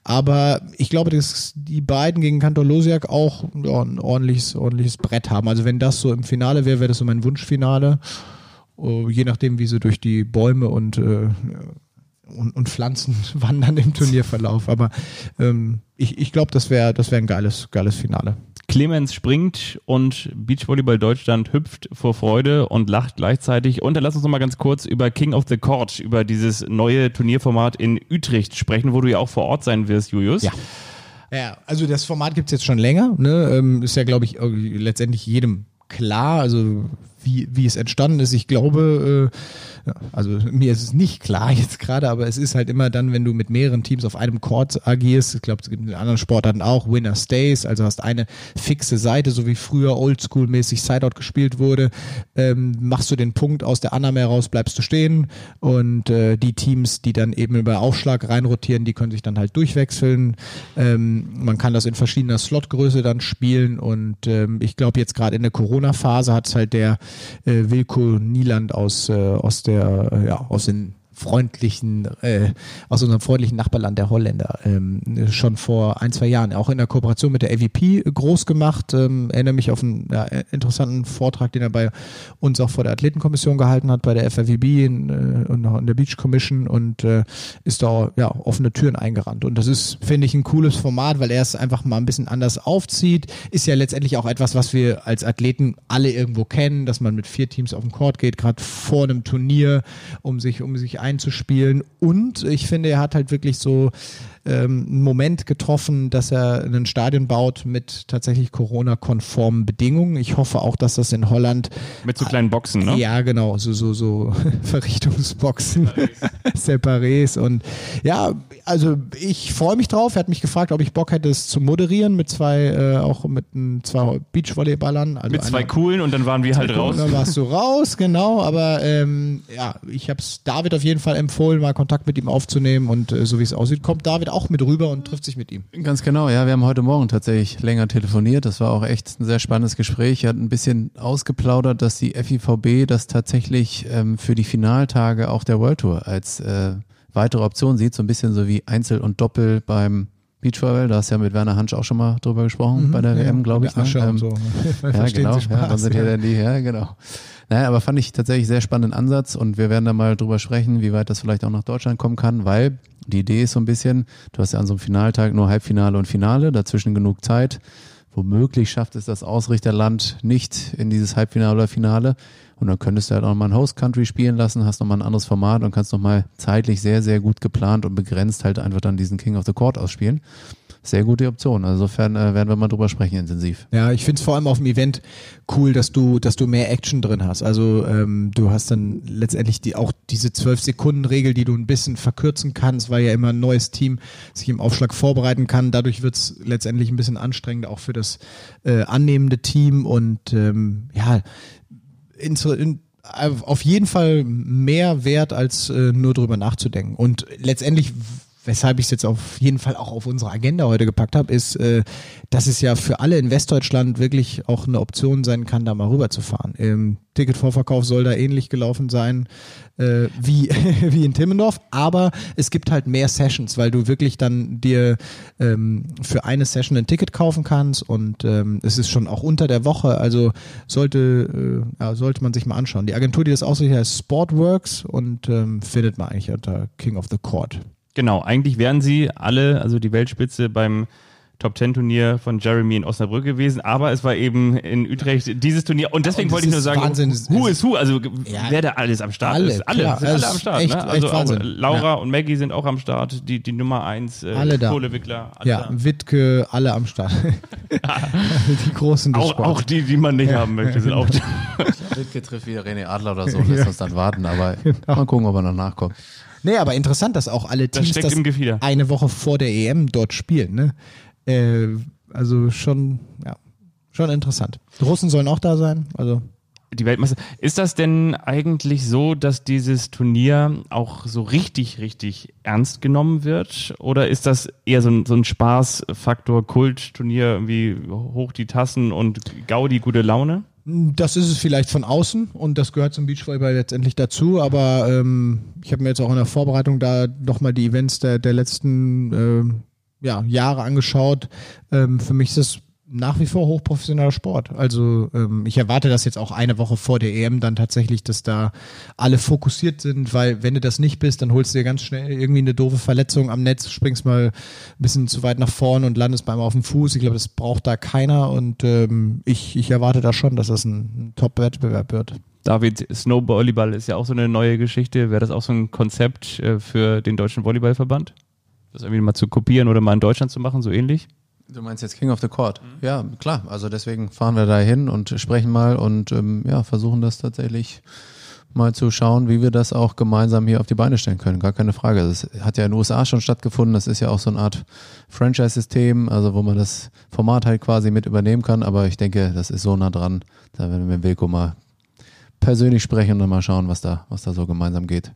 Aber ich glaube, dass die beiden gegen Kantor Losiak auch ja, ein ordentliches, ordentliches Brett haben. Also wenn das so im Finale wäre, wäre das so mein Wunschfinale. Uh, je nachdem, wie sie durch die Bäume und, äh, und, und, Pflanzen wandern im Turnierverlauf. Aber ähm, ich, ich glaube, das wäre das wär ein geiles, geiles Finale. Clemens springt und Beachvolleyball Deutschland hüpft vor Freude und lacht gleichzeitig. Und dann lass uns noch mal ganz kurz über King of the Court, über dieses neue Turnierformat in Utrecht sprechen, wo du ja auch vor Ort sein wirst, Julius. Ja. Ja, also das Format gibt es jetzt schon länger. Ne? Ähm, ist ja, glaube ich, letztendlich jedem klar. Also wie, wie es entstanden ist. Ich glaube, äh, also mir ist es nicht klar jetzt gerade, aber es ist halt immer dann, wenn du mit mehreren Teams auf einem Court agierst, ich glaube, es gibt in anderen Sportarten auch Winner Stays, also hast eine fixe Seite, so wie früher Oldschool-mäßig Sideout gespielt wurde, ähm, machst du den Punkt aus der Annahme heraus, bleibst du stehen und äh, die Teams, die dann eben über Aufschlag reinrotieren, die können sich dann halt durchwechseln. Ähm, man kann das in verschiedener Slotgröße dann spielen und ähm, ich glaube jetzt gerade in der Corona-Phase hat es halt der äh, Wilko Nieland aus, äh, aus der, äh, ja, aus den freundlichen, äh, aus unserem freundlichen Nachbarland der Holländer, ähm, schon vor ein, zwei Jahren, auch in der Kooperation mit der AVP groß gemacht. Ähm, erinnere mich auf einen ja, interessanten Vortrag, den er bei uns auch vor der Athletenkommission gehalten hat, bei der FRWB in, äh, und noch in der Beach Commission und äh, ist da ja offene Türen eingerannt. Und das ist, finde ich, ein cooles Format, weil er es einfach mal ein bisschen anders aufzieht. Ist ja letztendlich auch etwas, was wir als Athleten alle irgendwo kennen, dass man mit vier Teams auf den Court geht, gerade vor einem Turnier, um sich, um sich einzuspielen. Und ich finde, er hat halt wirklich so ähm, einen Moment getroffen, dass er ein Stadion baut mit tatsächlich Corona-konformen Bedingungen. Ich hoffe auch, dass das in Holland mit so kleinen Boxen, ne? Ja, genau, so so so Verrichtungsboxen, Separés und ja, also ich freue mich drauf. Er hat mich gefragt, ob ich Bock hätte, es zu moderieren mit zwei äh, auch mit ein, zwei Beachvolleyballern. Also mit zwei coolen und dann waren wir halt raus. Und dann warst du raus, genau. Aber ähm, ja, ich habe es David auf jeden Fall empfohlen, mal Kontakt mit ihm aufzunehmen und äh, so wie es aussieht, kommt David auch mit rüber und trifft sich mit ihm. Ganz genau, ja. Wir haben heute Morgen tatsächlich länger telefoniert. Das war auch echt ein sehr spannendes Gespräch. Er hat ein bisschen ausgeplaudert, dass die FIVB das tatsächlich ähm, für die Finaltage auch der World Tour als äh, weitere Option sieht. So ein bisschen so wie Einzel und Doppel beim Beachvolleyball, da hast du ja mit Werner Hansch auch schon mal drüber gesprochen mhm, bei der ja, WM, glaube ich. Ne? Ähm, so. ja, genau. Spaß, ja, dann sind ja. die, ja, genau. Naja, aber fand ich tatsächlich sehr spannenden Ansatz und wir werden da mal drüber sprechen, wie weit das vielleicht auch nach Deutschland kommen kann, weil die Idee ist so ein bisschen, du hast ja an so einem Finaltag nur Halbfinale und Finale, dazwischen genug Zeit. Womöglich schafft es das Ausrichterland nicht in dieses Halbfinale oder Finale. Und dann könntest du halt auch mal ein Host Country spielen lassen, hast nochmal ein anderes Format und kannst nochmal zeitlich sehr, sehr gut geplant und begrenzt halt einfach dann diesen King of the Court ausspielen sehr gute Option. Also insofern äh, werden wir mal drüber sprechen intensiv. Ja, ich finde es vor allem auf dem Event cool, dass du, dass du mehr Action drin hast. Also ähm, du hast dann letztendlich die auch diese zwölf Sekunden Regel, die du ein bisschen verkürzen kannst, weil ja immer ein neues Team sich im Aufschlag vorbereiten kann. Dadurch wird es letztendlich ein bisschen anstrengender auch für das äh, annehmende Team und ähm, ja in, in, auf jeden Fall mehr wert, als äh, nur drüber nachzudenken. Und letztendlich weshalb ich es jetzt auf jeden Fall auch auf unsere Agenda heute gepackt habe, ist, äh, dass es ja für alle in Westdeutschland wirklich auch eine Option sein kann, da mal rüberzufahren. Im Ticketvorverkauf soll da ähnlich gelaufen sein äh, wie, wie in Timmendorf, aber es gibt halt mehr Sessions, weil du wirklich dann dir ähm, für eine Session ein Ticket kaufen kannst und ähm, es ist schon auch unter der Woche, also sollte, äh, ja, sollte man sich mal anschauen. Die Agentur, die das ausrichtet, heißt Sportworks und ähm, findet man eigentlich unter King of the Court. Genau, eigentlich wären sie alle, also die Weltspitze beim Top Ten Turnier von Jeremy in Osnabrück gewesen, aber es war eben in Utrecht dieses Turnier und deswegen und wollte ich nur sagen, Wahnsinn. who is who, also ja, wer da alles am Start alle, ist, alle, klar, sind alle am Start, echt, ne? also auch Laura ja. und Maggie sind auch am Start, die die Nummer eins, äh, alle da. Kohlewickler, alle ja, da. Wittke, alle am Start, die großen des auch, auch die, die man nicht ja. haben möchte, sind auch da. Wittke trifft wieder René Adler oder so, lässt uns dann warten, aber genau. mal gucken, ob er noch nachkommt. Nee, aber interessant, dass auch alle Teams das, das eine Woche vor der EM dort spielen. Ne? Äh, also schon, ja, schon interessant. Die Russen sollen auch da sein. Also die Weltmeister. Ist das denn eigentlich so, dass dieses Turnier auch so richtig, richtig ernst genommen wird? Oder ist das eher so ein, so ein Spaßfaktor, Kultturnier, irgendwie hoch die Tassen und Gaudi, gute Laune? Das ist es vielleicht von außen und das gehört zum Beachvolleyball letztendlich dazu, aber ähm, ich habe mir jetzt auch in der Vorbereitung da nochmal die Events der, der letzten äh, ja, Jahre angeschaut. Ähm, für mich ist es nach wie vor hochprofessioneller Sport. Also ähm, ich erwarte das jetzt auch eine Woche vor der EM dann tatsächlich, dass da alle fokussiert sind, weil wenn du das nicht bist, dann holst du dir ganz schnell irgendwie eine doofe Verletzung am Netz, springst mal ein bisschen zu weit nach vorn und landest beim auf dem Fuß. Ich glaube, das braucht da keiner und ähm, ich, ich erwarte da schon, dass das ein, ein Top-Wettbewerb wird. David, Snowvolleyball ist ja auch so eine neue Geschichte. Wäre das auch so ein Konzept äh, für den Deutschen Volleyballverband? Das irgendwie mal zu kopieren oder mal in Deutschland zu machen, so ähnlich? Du meinst jetzt King of the Court? Mhm. Ja, klar. Also deswegen fahren wir da hin und sprechen mal und ähm, ja, versuchen das tatsächlich mal zu schauen, wie wir das auch gemeinsam hier auf die Beine stellen können. Gar keine Frage. Das hat ja in den USA schon stattgefunden. Das ist ja auch so eine Art Franchise-System, also wo man das Format halt quasi mit übernehmen kann. Aber ich denke, das ist so nah dran. Da werden wir mit Wilko mal persönlich sprechen und mal schauen, was da, was da so gemeinsam geht.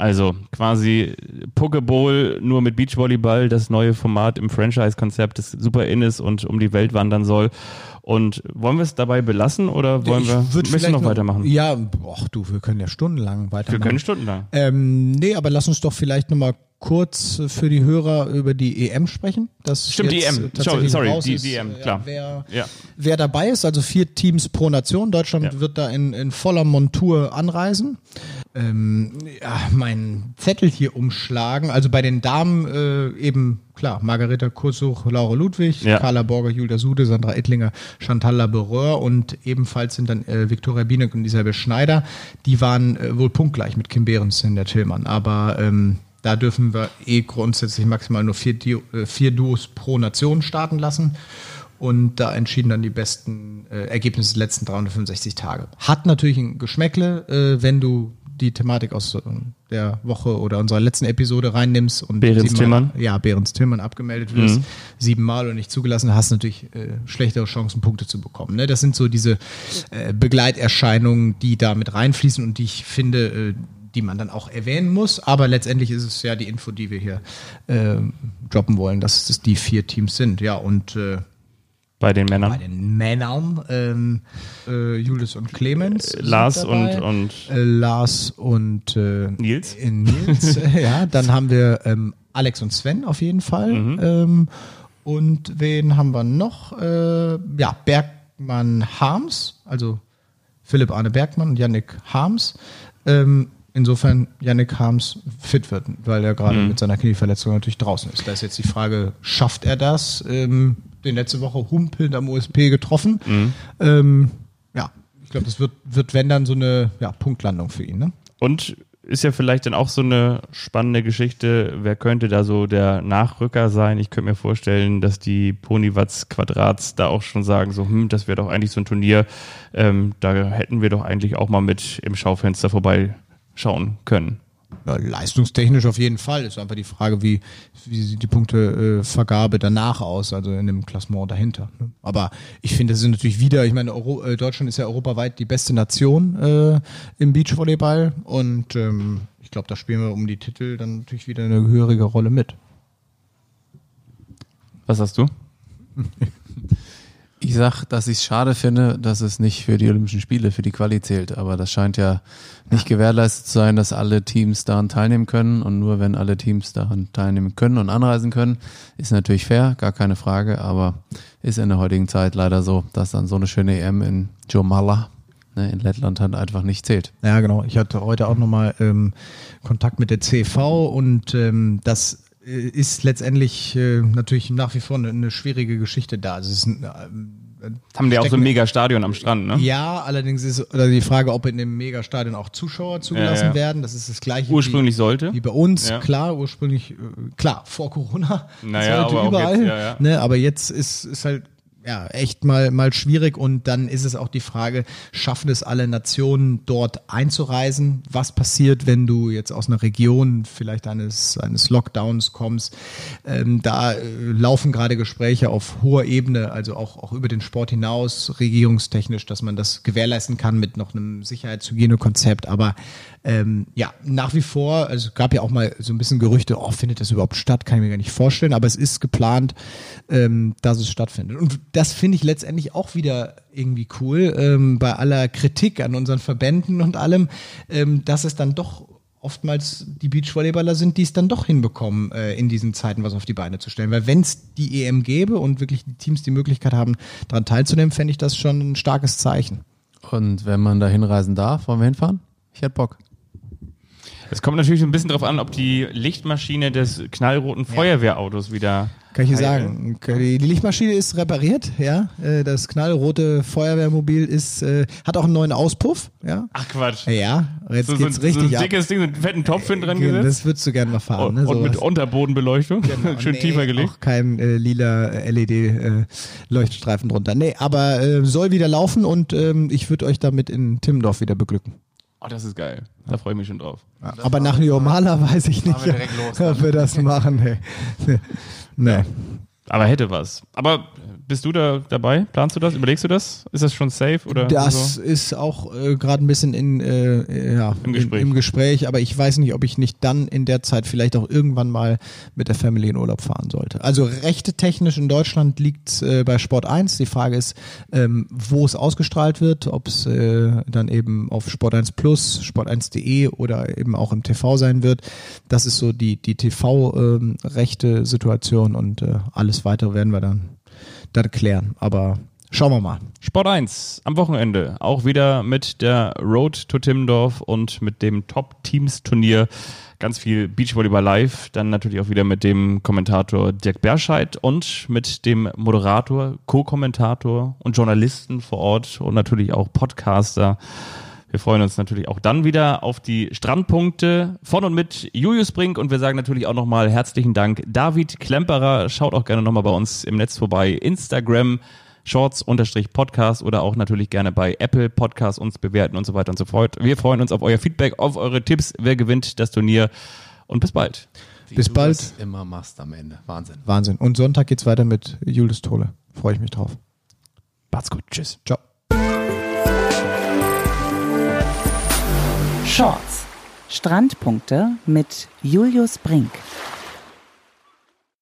Also quasi Pokeball nur mit Beachvolleyball, das neue Format im Franchise-Konzept, das super in ist und um die Welt wandern soll. Und wollen wir es dabei belassen oder wollen wir müssen noch, noch weitermachen? Ja, ach du, wir können ja stundenlang weitermachen. Wir können stundenlang. Ähm, nee, aber lass uns doch vielleicht nochmal kurz für die Hörer über die EM sprechen. Das Stimmt, die EM. Sorry, die, die EM, klar. Wer, ja. wer dabei ist, also vier Teams pro Nation. Deutschland ja. wird da in, in voller Montur anreisen. Ähm, ja, mein Zettel hier umschlagen. Also bei den Damen äh, eben, klar, Margareta Kursuch, Laura Ludwig, ja. Carla Borger, Julia Sude, Sandra Ettlinger, Chantal Labereur und ebenfalls sind dann äh, Viktoria Bienek und Isabel Schneider. Die waren äh, wohl punktgleich mit Kim Behrens in der Tillmann. Aber ähm, da dürfen wir eh grundsätzlich maximal nur vier, äh, vier Duos pro Nation starten lassen. Und da entschieden dann die besten äh, Ergebnisse der letzten 365 Tage. Hat natürlich ein Geschmäckle, äh, wenn du die Thematik aus äh, der Woche oder unserer letzten Episode reinnimmst und Behrens Tillmann. Ja, Behrens Tillmann abgemeldet wirst, mhm. siebenmal und nicht zugelassen, hast natürlich äh, schlechtere Chancen, Punkte zu bekommen. Ne? Das sind so diese äh, Begleiterscheinungen, die da mit reinfließen und die ich finde, äh, die man dann auch erwähnen muss. Aber letztendlich ist es ja die Info, die wir hier äh, droppen wollen, dass es die vier Teams sind. Ja, und äh, bei den Männern. Bei den Männern ähm, äh, Julius und Clemens. Äh, Lars und, und äh, Lars und äh, Nils. Nils, ja. Dann haben wir ähm, Alex und Sven auf jeden Fall. Mhm. Ähm, und wen haben wir noch? Äh, ja, Bergmann Harms, also Philipp Arne Bergmann und Yannick Harms. Ähm, insofern Yannick Harms fit wird, weil er gerade mhm. mit seiner Knieverletzung natürlich draußen ist. Da ist jetzt die Frage, schafft er das? Den letzte Woche humpelnd am USP getroffen. Mhm. Ähm, ja, ich glaube, das wird, wird, wenn dann so eine ja, Punktlandung für ihn. Ne? Und ist ja vielleicht dann auch so eine spannende Geschichte. Wer könnte da so der Nachrücker sein? Ich könnte mir vorstellen, dass die Ponywatz Quadrats da auch schon sagen, so, hm, das wäre doch eigentlich so ein Turnier. Ähm, da hätten wir doch eigentlich auch mal mit im Schaufenster vorbei schauen können. Ja, leistungstechnisch auf jeden Fall. Ist einfach die Frage, wie, wie sieht die Punktevergabe danach aus, also in dem Klassement dahinter. Ne? Aber ich finde, das ist natürlich wieder, ich meine, Euro, äh, Deutschland ist ja europaweit die beste Nation äh, im Beachvolleyball und ähm, ich glaube, da spielen wir um die Titel dann natürlich wieder eine gehörige Rolle mit. Was hast du? Ich sag, dass ich es schade finde, dass es nicht für die Olympischen Spiele, für die Quali zählt. Aber das scheint ja nicht gewährleistet zu sein, dass alle Teams daran teilnehmen können. Und nur wenn alle Teams daran teilnehmen können und anreisen können, ist natürlich fair, gar keine Frage. Aber ist in der heutigen Zeit leider so, dass dann so eine schöne EM in Jomala ne, in Lettland halt einfach nicht zählt. Ja, genau. Ich hatte heute auch nochmal ähm, Kontakt mit der CV und ähm, das ist letztendlich äh, natürlich nach wie vor eine, eine schwierige Geschichte da. Also es ist ein, äh, haben die auch so ein Megastadion am Strand, ne? Ja, allerdings ist oder die Frage, ob in dem Megastadion auch Zuschauer zugelassen ja, ja. werden. Das ist das gleiche. Ursprünglich wie, sollte. Wie bei uns, ja. klar, ursprünglich, äh, klar, vor Corona. Naja, aber überall. Jetzt, ne, aber jetzt ist, ist halt ja, echt mal, mal schwierig und dann ist es auch die Frage, schaffen es alle Nationen dort einzureisen? Was passiert, wenn du jetzt aus einer Region vielleicht eines, eines Lockdowns kommst? Ähm, da äh, laufen gerade Gespräche auf hoher Ebene, also auch, auch über den Sport hinaus, regierungstechnisch, dass man das gewährleisten kann mit noch einem Sicherheitshygienekonzept. Aber ähm, ja, nach wie vor, also es gab ja auch mal so ein bisschen Gerüchte, oh, findet das überhaupt statt? Kann ich mir gar nicht vorstellen, aber es ist geplant, ähm, dass es stattfindet. Und das finde ich letztendlich auch wieder irgendwie cool, ähm, bei aller Kritik an unseren Verbänden und allem, ähm, dass es dann doch oftmals die Beachvolleyballer sind, die es dann doch hinbekommen, äh, in diesen Zeiten was auf die Beine zu stellen. Weil wenn es die EM gäbe und wirklich die Teams die Möglichkeit haben, daran teilzunehmen, fände ich das schon ein starkes Zeichen. Und wenn man da hinreisen darf, wollen wir hinfahren? Ich hätte Bock. Es kommt natürlich ein bisschen darauf an, ob die Lichtmaschine des knallroten Feuerwehrautos wieder. Kann ich dir sagen, die die Lichtmaschine ist repariert, ja. Äh, Das knallrote Feuerwehrmobil ist, äh, hat auch einen neuen Auspuff, ja. Ach Quatsch. Ja, jetzt So, so, geht's ein- richtig so ein ab. dickes Ding, so einen fetten Topf hinten dran Genau, gesetzt. Das würdest du gerne mal fahren, Und, ne? und mit sowas. Unterbodenbeleuchtung. Schön Nee, tiefer gelegt. Auch kein äh, lila LED-Leuchtstreifen drunter. Nee, aber äh, soll wieder laufen und ähm, ich würde euch damit in Timmendorf wieder beglücken. Oh, das ist geil. Da freue ich mich schon drauf. Ja, aber nach Neomala weiß ich nicht, wir los, ob wir das machen. Nee. Nee. nee. Aber hätte was. Aber bist du da dabei? Planst du das? Überlegst du das? Ist das schon safe? Oder Das so? ist auch äh, gerade ein bisschen in, äh, ja, Im Gespräch. In, im Gespräch, aber ich weiß nicht, ob ich nicht dann in der Zeit vielleicht auch irgendwann mal mit der Family in Urlaub fahren sollte. Also rechte technisch in Deutschland liegt äh, bei Sport 1. Die Frage ist, ähm, wo es ausgestrahlt wird, ob es äh, dann eben auf Sport 1 Plus, Sport1.de oder eben auch im TV sein wird. Das ist so die, die TV-rechte Situation und äh, alles weitere werden wir dann, dann klären. Aber schauen wir mal. Sport 1 am Wochenende. Auch wieder mit der Road to Timmendorf und mit dem Top-Teams-Turnier. Ganz viel Beachvolleyball live. Dann natürlich auch wieder mit dem Kommentator Dirk Berscheid und mit dem Moderator, Co-Kommentator und Journalisten vor Ort und natürlich auch Podcaster. Wir freuen uns natürlich auch dann wieder auf die Strandpunkte von und mit Julius Brink und wir sagen natürlich auch nochmal herzlichen Dank David Klemperer. Schaut auch gerne nochmal bei uns im Netz vorbei. Instagram, Shorts-Podcast oder auch natürlich gerne bei Apple Podcasts uns bewerten und so weiter und so fort. Wir freuen uns auf euer Feedback, auf eure Tipps, wer gewinnt das Turnier und bis bald. Wie Bis du bald. Das immer machst am Ende. Wahnsinn. Wahnsinn. Und Sonntag geht's weiter mit Julius Tole. Freue ich mich drauf. Macht's gut. Tschüss. Ciao. Shorts. Strandpunkte mit Julius Brink.